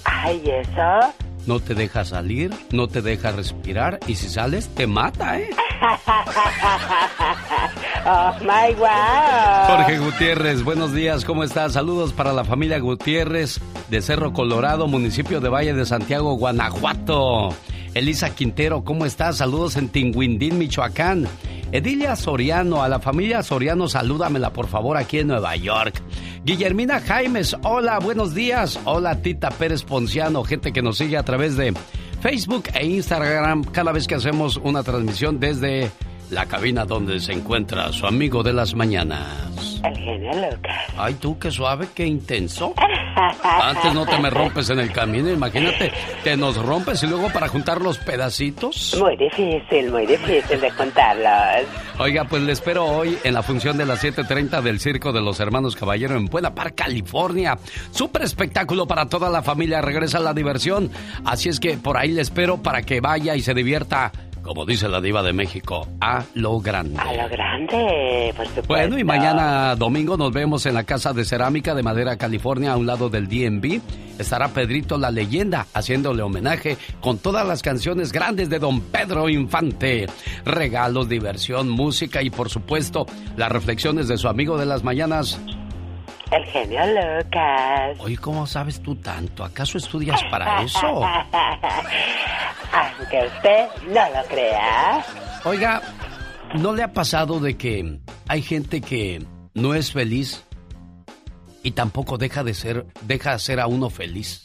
Ay, ¿eso? No te deja salir, no te deja respirar y si sales te mata, ¿eh? oh, my wow. Jorge Gutiérrez, buenos días, ¿cómo estás? Saludos para la familia Gutiérrez de Cerro Colorado, municipio de Valle de Santiago, Guanajuato. Elisa Quintero, ¿cómo estás? Saludos en Tinguindín, Michoacán. Edilia Soriano, a la familia Soriano, salúdamela por favor aquí en Nueva York. Guillermina Jaimes, hola, buenos días. Hola Tita Pérez Ponciano, gente que nos sigue a través de Facebook e Instagram cada vez que hacemos una transmisión desde la cabina donde se encuentra su amigo de las mañanas. El genio Lucas. Ay, tú, qué suave, qué intenso. Antes no te me rompes en el camino, imagínate, te nos rompes y luego para juntar los pedacitos. Muy difícil, muy difícil de contarlos. Oiga, pues le espero hoy en la función de las 7.30 del Circo de los Hermanos Caballero en Buena Park, California. Súper espectáculo para toda la familia, regresa la diversión. Así es que por ahí le espero para que vaya y se divierta, como dice la diva de México, a lo grande. A lo grande, por supuesto. Bueno, y mañana domingo nos vemos en la Casa de Cerámica de Madera, California, a un lado del DMV. Estará Pedrito la leyenda haciéndole homenaje con todas las canciones grandes de don Pedro Infante. Regalos, diversión, música y por supuesto las reflexiones de su amigo de las mañanas. El genio Lucas. Oye, ¿cómo sabes tú tanto? ¿Acaso estudias para eso? Aunque usted no lo crea. Oiga, ¿no le ha pasado de que hay gente que no es feliz y tampoco deja de ser, deja de ser a uno feliz?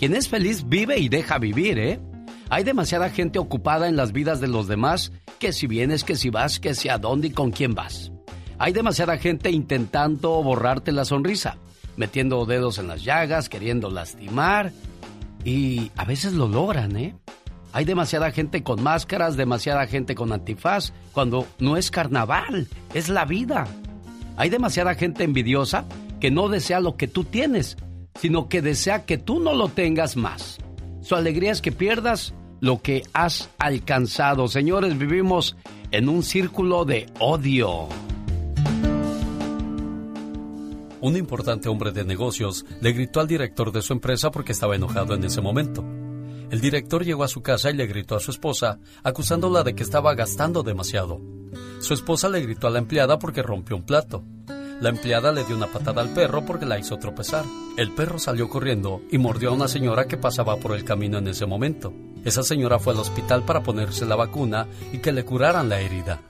Quien es feliz vive y deja vivir, ¿eh? Hay demasiada gente ocupada en las vidas de los demás, que si vienes, que si vas, que si a dónde y con quién vas. Hay demasiada gente intentando borrarte la sonrisa, metiendo dedos en las llagas, queriendo lastimar, y a veces lo logran, ¿eh? Hay demasiada gente con máscaras, demasiada gente con antifaz, cuando no es carnaval, es la vida. Hay demasiada gente envidiosa que no desea lo que tú tienes, sino que desea que tú no lo tengas más. Su alegría es que pierdas lo que has alcanzado. Señores, vivimos en un círculo de odio. Un importante hombre de negocios le gritó al director de su empresa porque estaba enojado en ese momento. El director llegó a su casa y le gritó a su esposa, acusándola de que estaba gastando demasiado. Su esposa le gritó a la empleada porque rompió un plato. La empleada le dio una patada al perro porque la hizo tropezar. El perro salió corriendo y mordió a una señora que pasaba por el camino en ese momento. Esa señora fue al hospital para ponerse la vacuna y que le curaran la herida.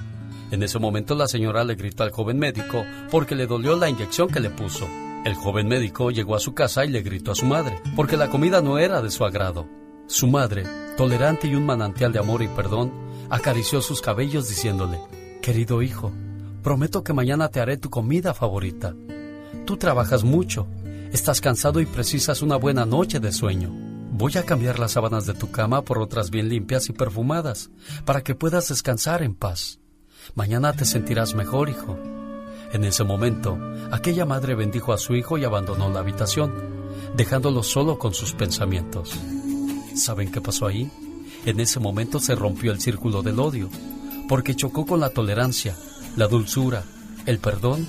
En ese momento la señora le gritó al joven médico porque le dolió la inyección que le puso. El joven médico llegó a su casa y le gritó a su madre, porque la comida no era de su agrado. Su madre, tolerante y un manantial de amor y perdón, acarició sus cabellos diciéndole, Querido hijo, prometo que mañana te haré tu comida favorita. Tú trabajas mucho, estás cansado y precisas una buena noche de sueño. Voy a cambiar las sábanas de tu cama por otras bien limpias y perfumadas, para que puedas descansar en paz. Mañana te sentirás mejor, hijo. En ese momento, aquella madre bendijo a su hijo y abandonó la habitación, dejándolo solo con sus pensamientos. ¿Saben qué pasó ahí? En ese momento se rompió el círculo del odio, porque chocó con la tolerancia, la dulzura, el perdón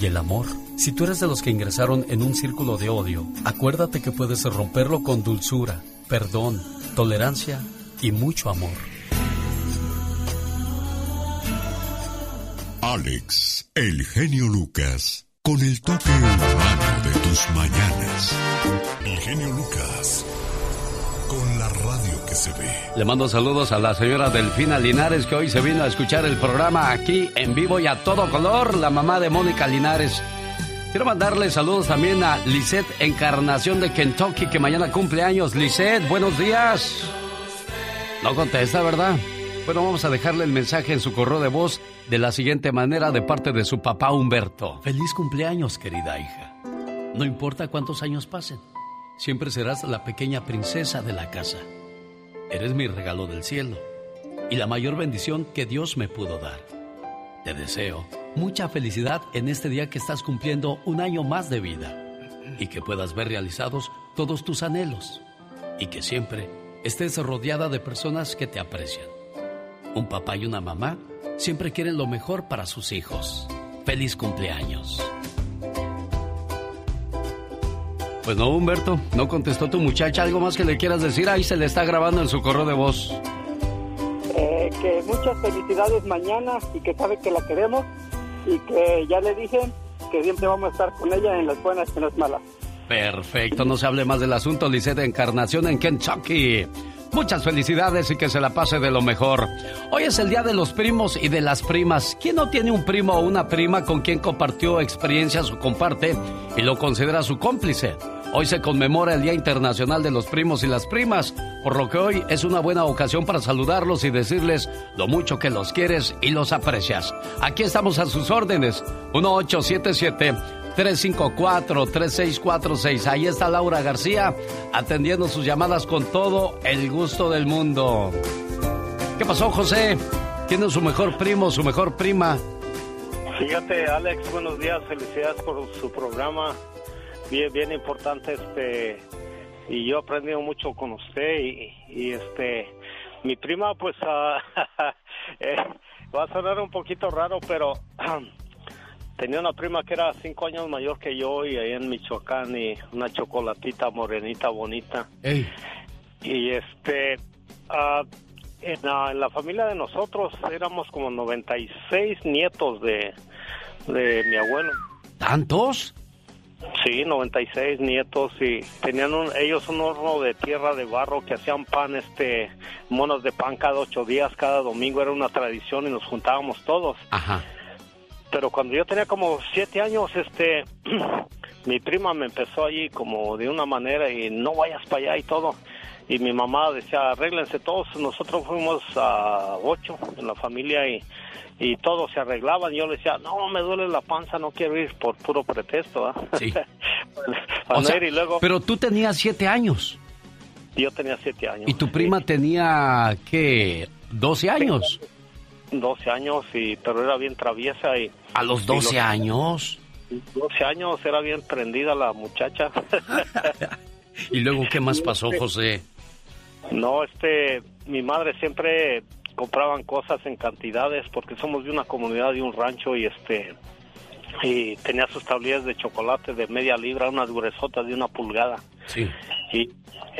y el amor. Si tú eres de los que ingresaron en un círculo de odio, acuérdate que puedes romperlo con dulzura, perdón, tolerancia y mucho amor. Alex, el genio Lucas, con el toque humano de tus mañanas. El genio Lucas, con la radio que se ve. Le mando saludos a la señora Delfina Linares que hoy se vino a escuchar el programa aquí en vivo y a todo color, la mamá de Mónica Linares. Quiero mandarle saludos también a Lisette Encarnación de Kentucky que mañana cumple años. Lisette, buenos días. No contesta, ¿verdad? Bueno, vamos a dejarle el mensaje en su correo de voz de la siguiente manera de parte de su papá Humberto. Feliz cumpleaños, querida hija. No importa cuántos años pasen, siempre serás la pequeña princesa de la casa. Eres mi regalo del cielo y la mayor bendición que Dios me pudo dar. Te deseo mucha felicidad en este día que estás cumpliendo un año más de vida y que puedas ver realizados todos tus anhelos y que siempre estés rodeada de personas que te aprecian. Un papá y una mamá siempre quieren lo mejor para sus hijos. Feliz cumpleaños. Pues no, Humberto, no contestó tu muchacha. ¿Algo más que le quieras decir? Ahí se le está grabando en su correo de voz. Eh, que muchas felicidades mañana y que sabe que la queremos y que ya le dije que siempre vamos a estar con ella en las buenas y en las malas. Perfecto, no se hable más del asunto, Lisette de Encarnación en Kentucky. Muchas felicidades y que se la pase de lo mejor. Hoy es el día de los primos y de las primas. ¿Quién no tiene un primo o una prima con quien compartió experiencias o comparte y lo considera su cómplice? Hoy se conmemora el Día Internacional de los Primos y las Primas, por lo que hoy es una buena ocasión para saludarlos y decirles lo mucho que los quieres y los aprecias. Aquí estamos a sus órdenes. 1877 354-3646. Ahí está Laura García atendiendo sus llamadas con todo el gusto del mundo. ¿Qué pasó, José? ¿Tiene su mejor primo, su mejor prima? Fíjate, Alex, buenos días, felicidades por su programa. Bien, bien importante, este, y yo he aprendido mucho con usted y, este, mi prima, pues, eh, va a sonar un poquito raro, pero tenía una prima que era cinco años mayor que yo y ahí en Michoacán y una chocolatita morenita bonita. Y este, ah, en, la, en, la, familia de nosotros éramos como 96 nietos de, de mi abuelo. ¿Tantos? Sí, 96 nietos y tenían ellos un horno de tierra de barro que hacían pan, este, monos de pan cada ocho días, cada domingo era una tradición y nos juntábamos todos. Ajá. Pero cuando yo tenía como siete años, este, mi prima me empezó allí como de una manera y no vayas para allá y todo. Y mi mamá decía, arréglense todos. Nosotros fuimos a ocho en la familia y, y todos se arreglaban. Yo le decía, no, me duele la panza, no quiero ir por puro pretexto. ¿ah? Sí. y luego... Pero tú tenías siete años. Yo tenía siete años. ¿Y tu prima tenía, qué, 12 años? 12 años, y, pero era bien traviesa. y ¿A los 12 años? 12 años, era bien prendida la muchacha. ¿Y luego qué más pasó, José? No, este, mi madre siempre compraban cosas en cantidades porque somos de una comunidad de un rancho y este y tenía sus tablillas de chocolate de media libra, unas gruesotas de una pulgada. Sí. Y,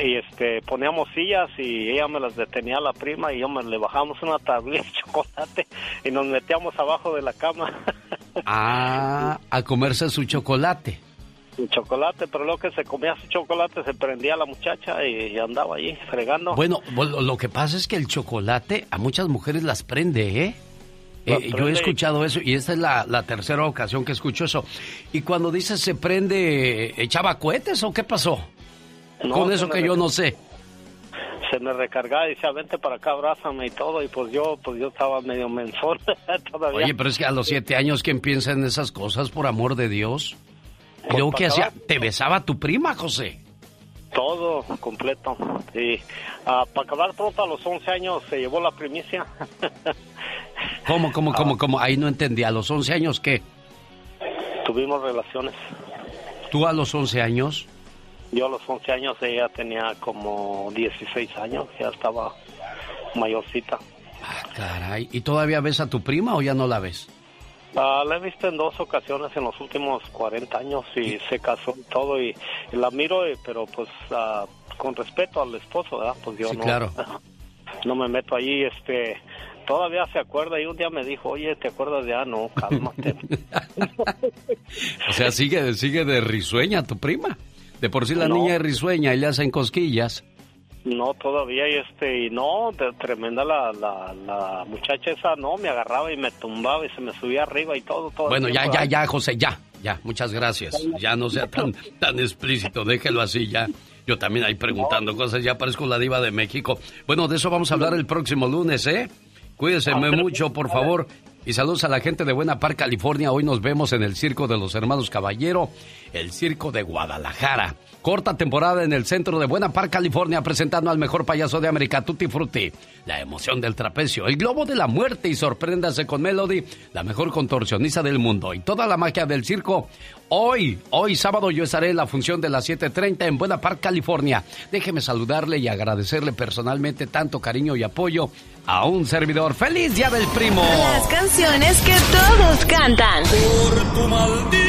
y este poníamos sillas y ella me las detenía la prima y yo me le bajamos una tablilla de chocolate y nos metíamos abajo de la cama. ah, a comerse su chocolate chocolate, pero lo que se comía su chocolate se prendía la muchacha y, andaba allí fregando. Bueno, lo que pasa es que el chocolate a muchas mujeres las prende, ¿eh? Eh, yo he escuchado eso y esta es la, la, tercera ocasión que escucho eso. Y cuando dices se prende, ¿echaba cohetes o qué pasó? Con eso que yo no sé. Se me recargaba y decía, vente para acá, abrázame y todo. Y pues yo, pues yo estaba medio mensón todavía. Oye, pero es que a los siete años, ¿quién piensa en esas cosas, por amor de Dios? ¿Y luego qué hacía? ¿Te besaba tu prima, José? Todo, completo. Y ah, para acabar pronto, a los 11 años, se llevó la primicia. ¿Cómo, cómo, cómo, cómo? Ahí no entendí. ¿A los 11 años qué? Tuvimos relaciones. ¿Tú a los 11 años? Yo a los 11 años, ella tenía como 16 años, ya estaba mayorcita. Ah, caray. ¿Y todavía ves a tu prima o ya no la ves? Ah, la he visto en dos ocasiones en los últimos 40 años y se casó y todo y, la miro, eh, pero pues ah, con respeto al esposo, ¿verdad? Pues yo no, claro. no me meto allí, este, todavía se acuerda y un día me dijo, oye, ¿te acuerdas de ah, no, cálmate. o sea, sigue, sigue de risueña tu prima. De por sí la niña es risueña y le hacen cosquillas. No, todavía, y este, y no, de, tremenda la, la, la, muchacha esa, no, me agarraba y me tumbaba y se me subía arriba y todo, todo. Bueno, ya, ya, ya, José, ya, ya, muchas gracias. Ya no sea tan, tan explícito, déjelo así, ya. Yo también ahí preguntando cosas, ya parezco la diva de México. Bueno, de eso vamos a hablar el próximo lunes, ¿eh? Cuídense mucho, por favor. Y saludos a la gente de Buena Park, California. Hoy nos vemos en el Circo de los Hermanos Caballero, el Circo de Guadalajara. Corta temporada en el centro de Buena Park, California, presentando al mejor payaso de América, Tutti Frutti. La emoción del trapecio, el globo de la muerte y sorpréndase con Melody, la mejor contorsionista del mundo. Y toda la magia del circo. Hoy, hoy sábado yo estaré en la función de las 7.30 en Buena Park, California. Déjeme saludarle y agradecerle personalmente tanto cariño y apoyo a un servidor. ¡Feliz Día del Primo! Las canciones que todos cantan. Por tu maldito.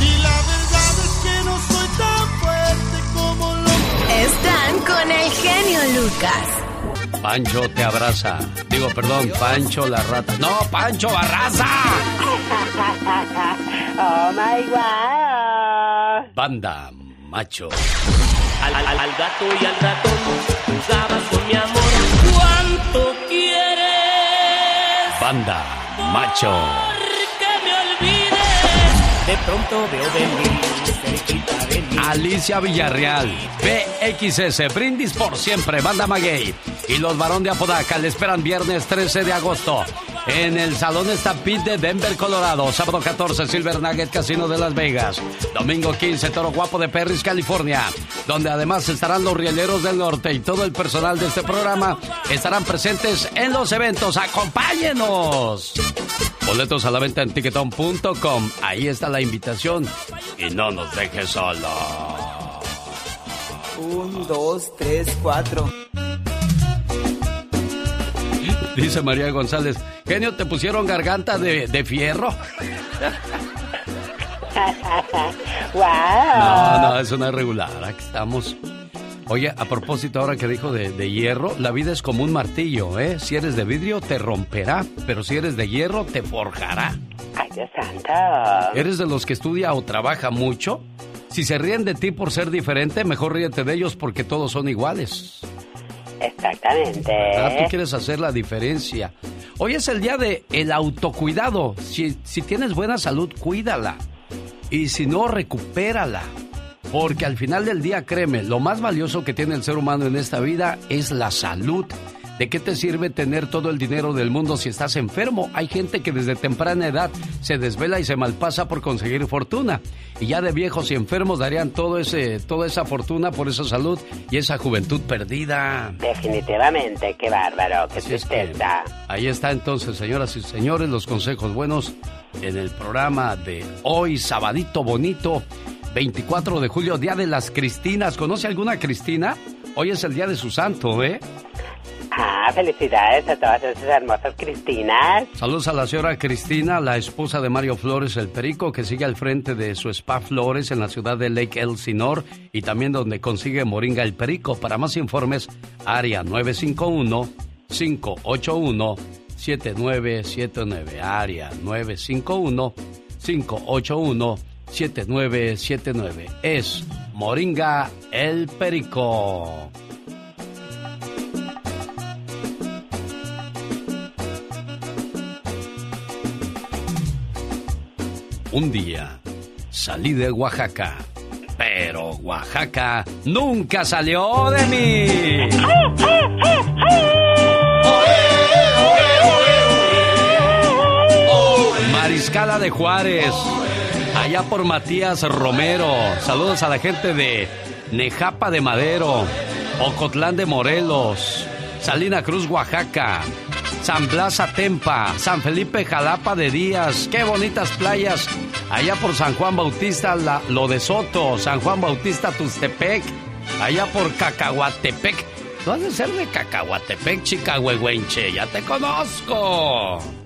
Y la verdad es que no soy tan fuerte como lo. Están con el genio Lucas. Pancho te abraza. Digo, perdón, Pancho la rata. No, Pancho Barraza. oh my god. Banda macho. Al, al, al, gato y al ratón jugabas con mi amor. ¿Cuánto quieres? Banda macho. De pronto veo de mí. Alicia Villarreal, BXS, Brindis por siempre, Banda Maguey y los Barón de Apodaca le esperan viernes 13 de agosto en el Salón Stampede de Denver, Colorado. Sábado 14, Silver Nugget Casino de Las Vegas. Domingo 15, Toro Guapo de Perris, California. Donde además estarán los Rieleros del Norte y todo el personal de este programa estarán presentes en los eventos. ¡Acompáñenos! Boletos a la venta en ticketon.com. Ahí está la invitación. Y no nos dejes solos. Un, dos, tres, cuatro. Dice María González, genio, ¿te pusieron garganta de, de fierro? No, no, es una regular, aquí estamos. Oye, a propósito, ahora que dijo de, de, hierro, la vida es como un martillo, ¿eh? Si eres de vidrio, te romperá, pero si eres de hierro, te forjará. Ay, Dios santo. ¿Eres de los que estudia o trabaja mucho? Si se ríen de ti por ser diferente, mejor ríete de ellos porque todos son iguales. Exactamente. Tú quieres hacer la diferencia. Hoy es el día de el autocuidado. Si, si tienes buena salud, cuídala. Y si no, recupérala. Porque al final del día, créeme, lo más valioso que tiene el ser humano en esta vida es la salud. ¿De qué te sirve tener todo el dinero del mundo si estás enfermo? Hay gente que desde temprana edad se desvela y se malpasa por conseguir fortuna. Y ya de viejos y enfermos darían todo ese, toda esa fortuna por esa salud y esa juventud perdida. Definitivamente, qué bárbaro, qué tristeza. Ahí está entonces, señoras y señores, los consejos buenos en el programa de hoy, sabadito bonito, 24 de julio, Día de las Cristinas. ¿Conoce alguna Cristina? Hoy es el día de su santo, ¿eh? Ah, felicidades a todas esas hermosas Cristinas. Saludos a la señora Cristina, la esposa de Mario Flores el Perico, que sigue al frente de su spa Flores en la ciudad de Lake Elsinore y también donde consigue Moringa el Perico. Para más informes, área 951-581-7979. Área 7979. Es Moringa El Perico. Un día salí de Oaxaca, pero Oaxaca nunca salió de mí. Mariscala de Juárez allá por Matías Romero. Saludos a la gente de Nejapa de Madero, Ocotlán de Morelos, Salina Cruz, Oaxaca, San Blas Atempa, San Felipe Jalapa de Díaz, qué bonitas playas. Allá por San Juan Bautista, lo de Soto, San Juan Bautista Tustepec, allá por Cacahuatepec. Tú has de ser de Cacahuatepec, chica huehuenche, ya te conozco.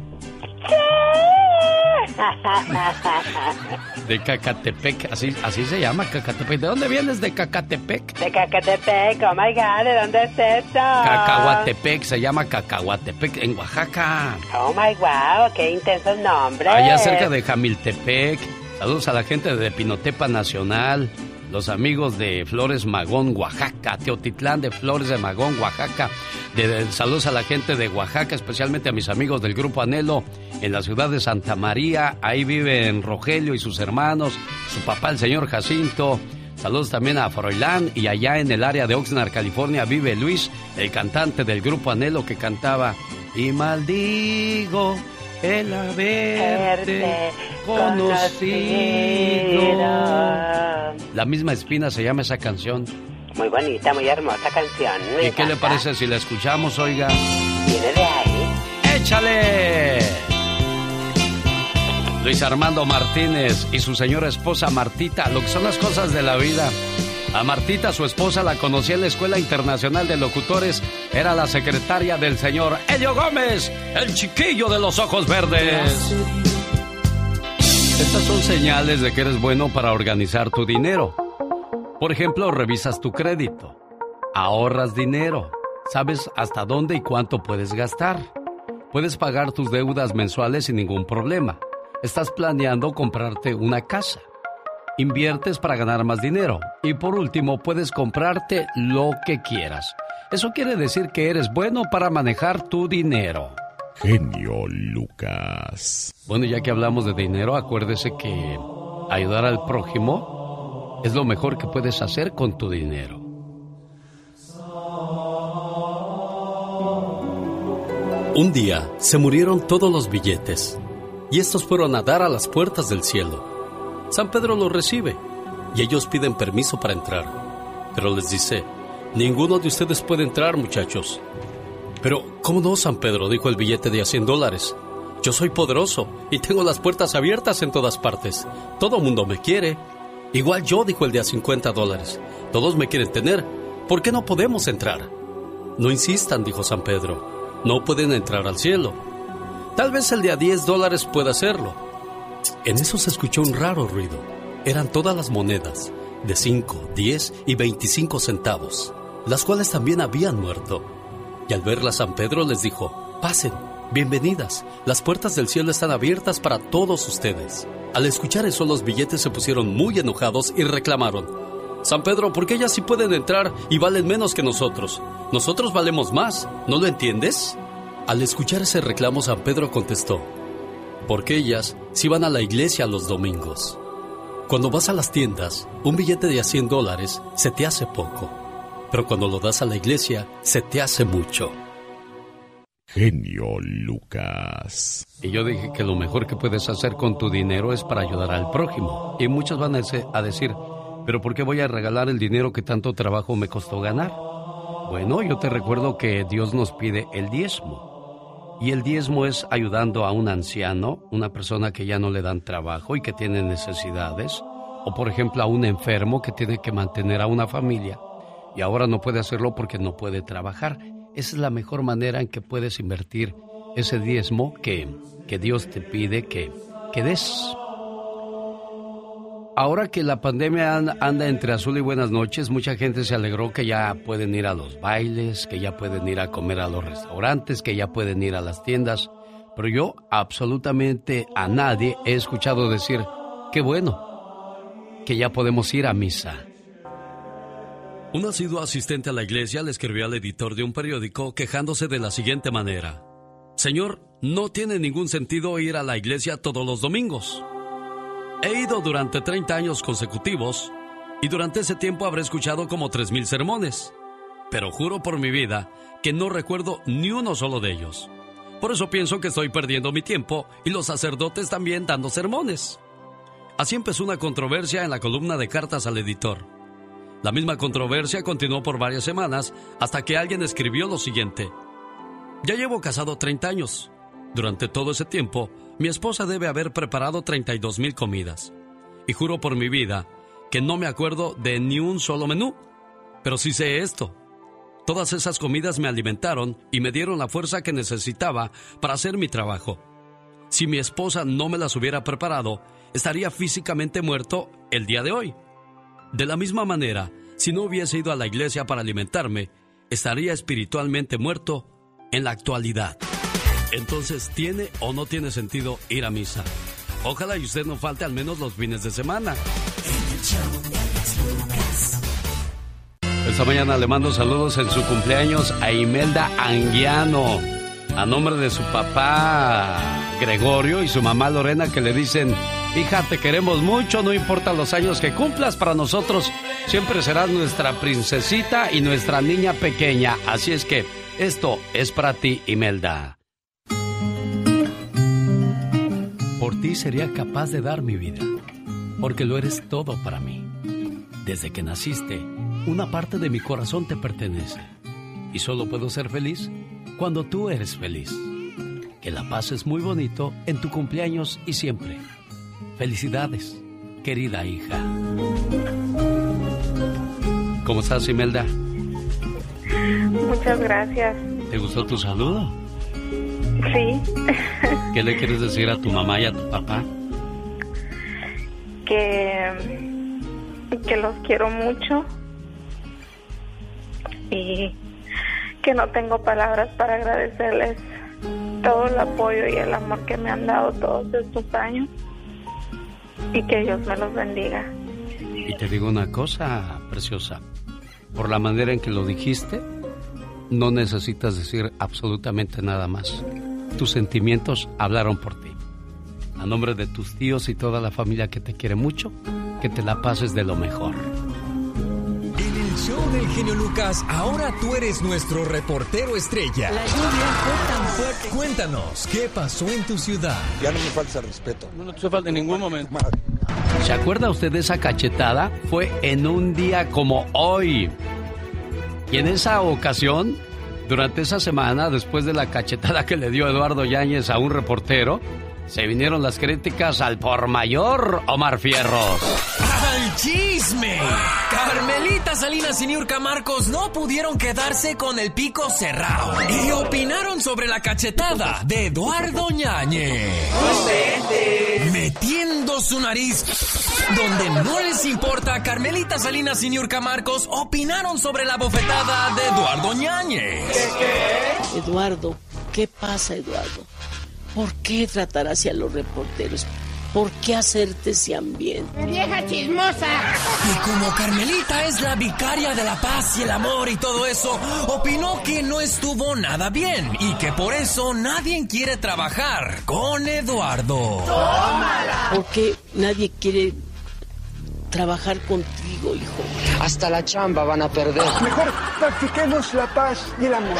De Cacatepec, así, así se llama Cacatepec. ¿De dónde vienes de Cacatepec? De Cacatepec, oh my god, ¿de dónde es eso? Cacahuatepec, se llama Cacahuatepec, en Oaxaca. Oh my wow, qué intensos nombres. Allá cerca de Jamiltepec. Saludos a la gente de Pinotepa Nacional los amigos de Flores Magón, Oaxaca, Teotitlán de Flores de Magón, Oaxaca. De, saludos a la gente de Oaxaca, especialmente a mis amigos del Grupo Anhelo en la ciudad de Santa María. Ahí viven Rogelio y sus hermanos, su papá, el señor Jacinto. Saludos también a Froilán y allá en el área de Oxnard, California, vive Luis, el cantante del Grupo Anhelo que cantaba Y maldigo el haberte conocido. La misma espina se llama esa canción. Muy bonita, muy hermosa canción. ¿Y qué le parece si la escuchamos, oiga? Viene de ahí. ¡Échale! Luis Armando Martínez y su señora esposa Martita, lo que son las cosas de la vida. A Martita, su esposa, la conocí en la Escuela Internacional de Locutores. Era la secretaria del señor Elio Gómez, el chiquillo de los ojos verdes. Estas son señales de que eres bueno para organizar tu dinero. Por ejemplo, revisas tu crédito, ahorras dinero, sabes hasta dónde y cuánto puedes gastar. Puedes pagar tus deudas mensuales sin ningún problema. Estás planeando comprarte una casa inviertes para ganar más dinero y por último puedes comprarte lo que quieras. Eso quiere decir que eres bueno para manejar tu dinero. Genio Lucas. Bueno, ya que hablamos de dinero, acuérdese que ayudar al prójimo es lo mejor que puedes hacer con tu dinero. Un día se murieron todos los billetes y estos fueron a dar a las puertas del cielo. San Pedro los recibe y ellos piden permiso para entrar. Pero les dice, ninguno de ustedes puede entrar, muchachos. Pero, ¿cómo no, San Pedro? dijo el billete de a 100 dólares. Yo soy poderoso y tengo las puertas abiertas en todas partes. Todo mundo me quiere. Igual yo, dijo el de a 50 dólares. Todos me quieren tener. ¿Por qué no podemos entrar? No insistan, dijo San Pedro. No pueden entrar al cielo. Tal vez el de a 10 dólares pueda hacerlo, en eso se escuchó un raro ruido. Eran todas las monedas, de 5, 10 y 25 centavos, las cuales también habían muerto. Y al verla San Pedro les dijo, pasen, bienvenidas, las puertas del cielo están abiertas para todos ustedes. Al escuchar eso los billetes se pusieron muy enojados y reclamaron, San Pedro, ¿por qué ellas sí pueden entrar y valen menos que nosotros? Nosotros valemos más, ¿no lo entiendes? Al escuchar ese reclamo San Pedro contestó, porque ellas sí van a la iglesia los domingos. Cuando vas a las tiendas, un billete de a 100 dólares se te hace poco, pero cuando lo das a la iglesia, se te hace mucho. Genio Lucas. Y yo dije que lo mejor que puedes hacer con tu dinero es para ayudar al prójimo. Y muchos van a decir, pero ¿por qué voy a regalar el dinero que tanto trabajo me costó ganar? Bueno, yo te recuerdo que Dios nos pide el diezmo. Y el diezmo es ayudando a un anciano, una persona que ya no le dan trabajo y que tiene necesidades, o por ejemplo a un enfermo que tiene que mantener a una familia y ahora no puede hacerlo porque no puede trabajar. Esa es la mejor manera en que puedes invertir ese diezmo que, que Dios te pide que, que des. Ahora que la pandemia anda entre azul y buenas noches, mucha gente se alegró que ya pueden ir a los bailes, que ya pueden ir a comer a los restaurantes, que ya pueden ir a las tiendas. Pero yo absolutamente a nadie he escuchado decir, qué bueno, que ya podemos ir a misa. Un asiduo asistente a la iglesia le escribió al editor de un periódico quejándose de la siguiente manera. Señor, no tiene ningún sentido ir a la iglesia todos los domingos. He ido durante 30 años consecutivos y durante ese tiempo habré escuchado como 3.000 sermones. Pero juro por mi vida que no recuerdo ni uno solo de ellos. Por eso pienso que estoy perdiendo mi tiempo y los sacerdotes también dando sermones. Así empezó una controversia en la columna de cartas al editor. La misma controversia continuó por varias semanas hasta que alguien escribió lo siguiente. Ya llevo casado 30 años. Durante todo ese tiempo, mi esposa debe haber preparado 32 mil comidas. Y juro por mi vida que no me acuerdo de ni un solo menú. Pero sí sé esto. Todas esas comidas me alimentaron y me dieron la fuerza que necesitaba para hacer mi trabajo. Si mi esposa no me las hubiera preparado, estaría físicamente muerto el día de hoy. De la misma manera, si no hubiese ido a la iglesia para alimentarme, estaría espiritualmente muerto en la actualidad. Entonces, ¿tiene o no tiene sentido ir a misa? Ojalá y usted no falte al menos los fines de semana. Esta mañana le mando saludos en su cumpleaños a Imelda Anguiano, a nombre de su papá Gregorio y su mamá Lorena que le dicen, hija, te queremos mucho, no importa los años que cumplas, para nosotros siempre serás nuestra princesita y nuestra niña pequeña. Así es que esto es para ti, Imelda. Ti sería capaz de dar mi vida, porque lo eres todo para mí. Desde que naciste, una parte de mi corazón te pertenece. Y solo puedo ser feliz cuando tú eres feliz. Que la pases muy bonito en tu cumpleaños y siempre. Felicidades, querida hija. ¿Cómo estás, Imelda? Muchas gracias. ¿Te gustó tu saludo? Sí. ¿Qué le quieres decir a tu mamá y a tu papá? que que los quiero mucho y que no tengo palabras para agradecerles todo el apoyo y el amor que me han dado todos estos años y que Dios me los bendiga. Y te digo una cosa, preciosa. Por la manera en que lo dijiste, no necesitas decir absolutamente nada más. Tus sentimientos hablaron por ti. A nombre de tus tíos y toda la familia que te quiere mucho, que te la pases de lo mejor. En el show del genio Lucas, ahora tú eres nuestro reportero estrella. La lluvia fue tan fuerte. Cuéntanos, ¿qué pasó en tu ciudad? Ya no me falta respeto. No, no te falta en ningún momento. ¿Se acuerda usted de esa cachetada? Fue en un día como hoy. Y en esa ocasión, durante esa semana, después de la cachetada que le dio Eduardo Yáñez a un reportero, se vinieron las críticas al por mayor Omar Fierros. ¡Al chisme! Carmelita Salinas y Niurka Marcos no pudieron quedarse con el pico cerrado y opinaron sobre la cachetada de Eduardo Ñañez. Metiendo su nariz donde no les importa, Carmelita Salinas y Niurka Marcos opinaron sobre la bofetada de Eduardo Ñañez. Eduardo, ¿qué pasa, Eduardo? ¿Por qué tratar hacia los reporteros? ¿Por qué hacerte ese ambiente? ¡Vieja chismosa! Y como Carmelita es la vicaria de la paz y el amor y todo eso, opinó que no estuvo nada bien y que por eso nadie quiere trabajar con Eduardo. ¡Tómala! ¿Por qué nadie quiere trabajar contigo, hijo? Hasta la chamba van a perder. Mejor practiquemos la paz y el amor.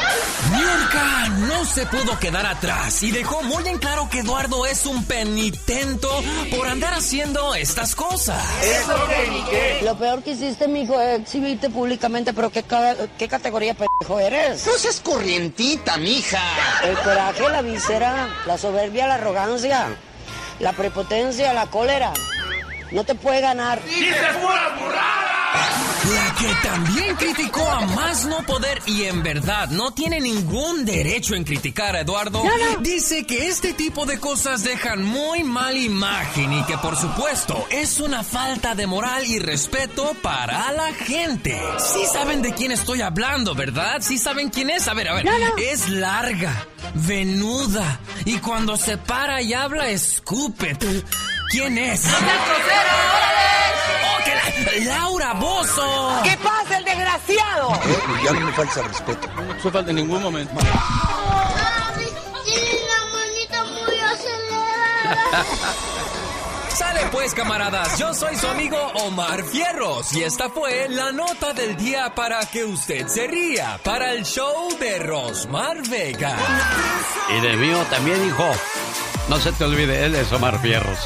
Niurka no se pudo quedar atrás y dejó muy en claro que Eduardo es un penitento por andar haciendo estas cosas. ¿Eso qué? Lo peor que hiciste, mijo, es exhibirte públicamente, pero ¿qué, ca- qué categoría pendejo eres? No seas corrientita, mija. El coraje, la visera, la soberbia, la arrogancia, la prepotencia, la cólera. No te puede ganar. ¡Dices puras burradas! La que también criticó a más no poder y en verdad no tiene ningún derecho en criticar a Eduardo, dice que este tipo de cosas dejan muy mal imagen y que por supuesto es una falta de moral y respeto para la gente. Sí saben de quién estoy hablando, ¿verdad? Sí saben quién es. A ver, a ver. Es larga, venuda y cuando se para y habla escupe. ¿Quién es? ¡Oh, que la- Laura Bozo. ¿Qué pasa, el desgraciado? Eh, Ya no me falta respeto. No te falta en ningún momento. Tiene la manita muy acelerada. Órale pues, camaradas, yo soy su amigo Omar Fierros y esta fue la nota del día para que usted se ría para el show de Rosmar Vega. Y de mío también, hijo. No se te olvide, él es Omar Fierros.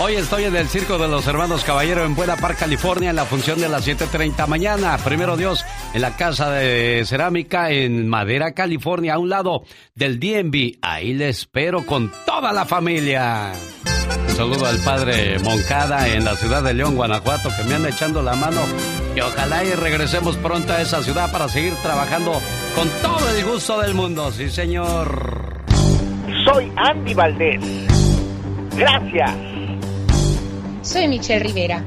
Hoy estoy en el Circo de los Hermanos Caballero en Buena Park, California, en la función de las 7.30 mañana. Primero Dios, en la Casa de Cerámica en Madera, California, a un lado del DMV. Ahí le espero con toda la familia. Un saludo al padre Moncada en la ciudad de León, Guanajuato, que me anda echando la mano. Y ojalá y regresemos pronto a esa ciudad para seguir trabajando con todo el gusto del mundo. Sí, señor. Soy Andy Valdés. Gracias. Soy Michelle Rivera.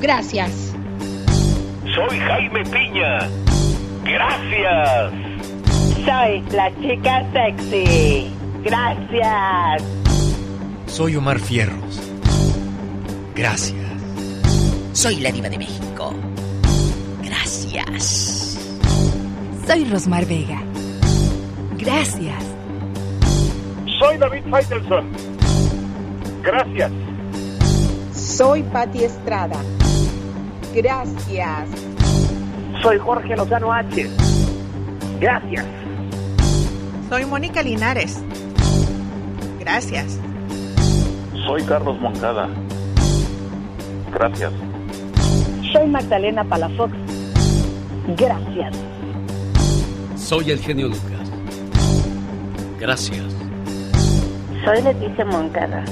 Gracias. Soy Jaime Piña. Gracias. Soy la chica sexy. Gracias. Soy Omar Fierros. Gracias. Soy la diva de México. Gracias. Soy Rosmar Vega. Gracias. Soy David Faitelson. Gracias. Soy Patti Estrada. Gracias. Soy Jorge Lozano H. Gracias. Soy Mónica Linares. Gracias. Soy Carlos Moncada. Gracias. Soy Magdalena Palafox. Gracias. Soy el genio Lucas. Gracias. Soy Leticia Moncada.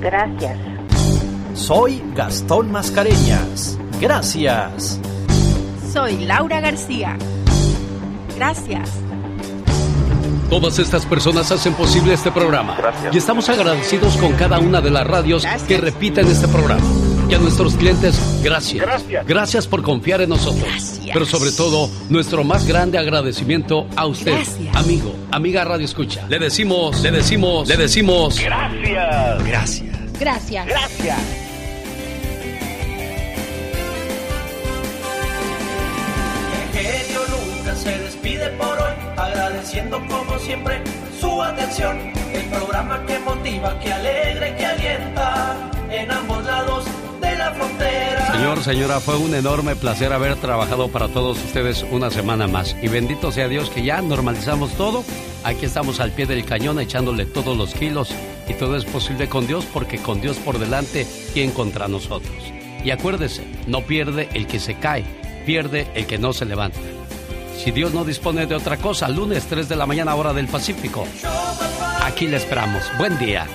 Gracias. Soy Gastón Mascareñas. Gracias. Soy Laura García. Gracias. Todas estas personas hacen posible este programa. Gracias. Y estamos agradecidos con cada una de las radios que repiten este programa. Y a nuestros clientes, gracias. Gracias. Gracias por confiar en nosotros. Gracias. Pero sobre todo, nuestro más grande agradecimiento a usted, Gracias. amigo, amiga Radio Escucha. Le decimos, le decimos, le decimos. Gracias. Gracias. Gracias. Gracias. Por hoy, agradeciendo como siempre su atención. El programa que motiva, que alegra que alienta en ambos lados de la frontera. Señor, señora, fue un enorme placer haber trabajado para todos ustedes una semana más. Y bendito sea Dios que ya normalizamos todo. Aquí estamos al pie del cañón echándole todos los kilos. Y todo es posible con Dios porque con Dios por delante, ¿quién contra nosotros? Y acuérdese, no pierde el que se cae, pierde el que no se levanta. Si Dios no dispone de otra cosa, lunes 3 de la mañana hora del Pacífico. Aquí le esperamos. Buen día.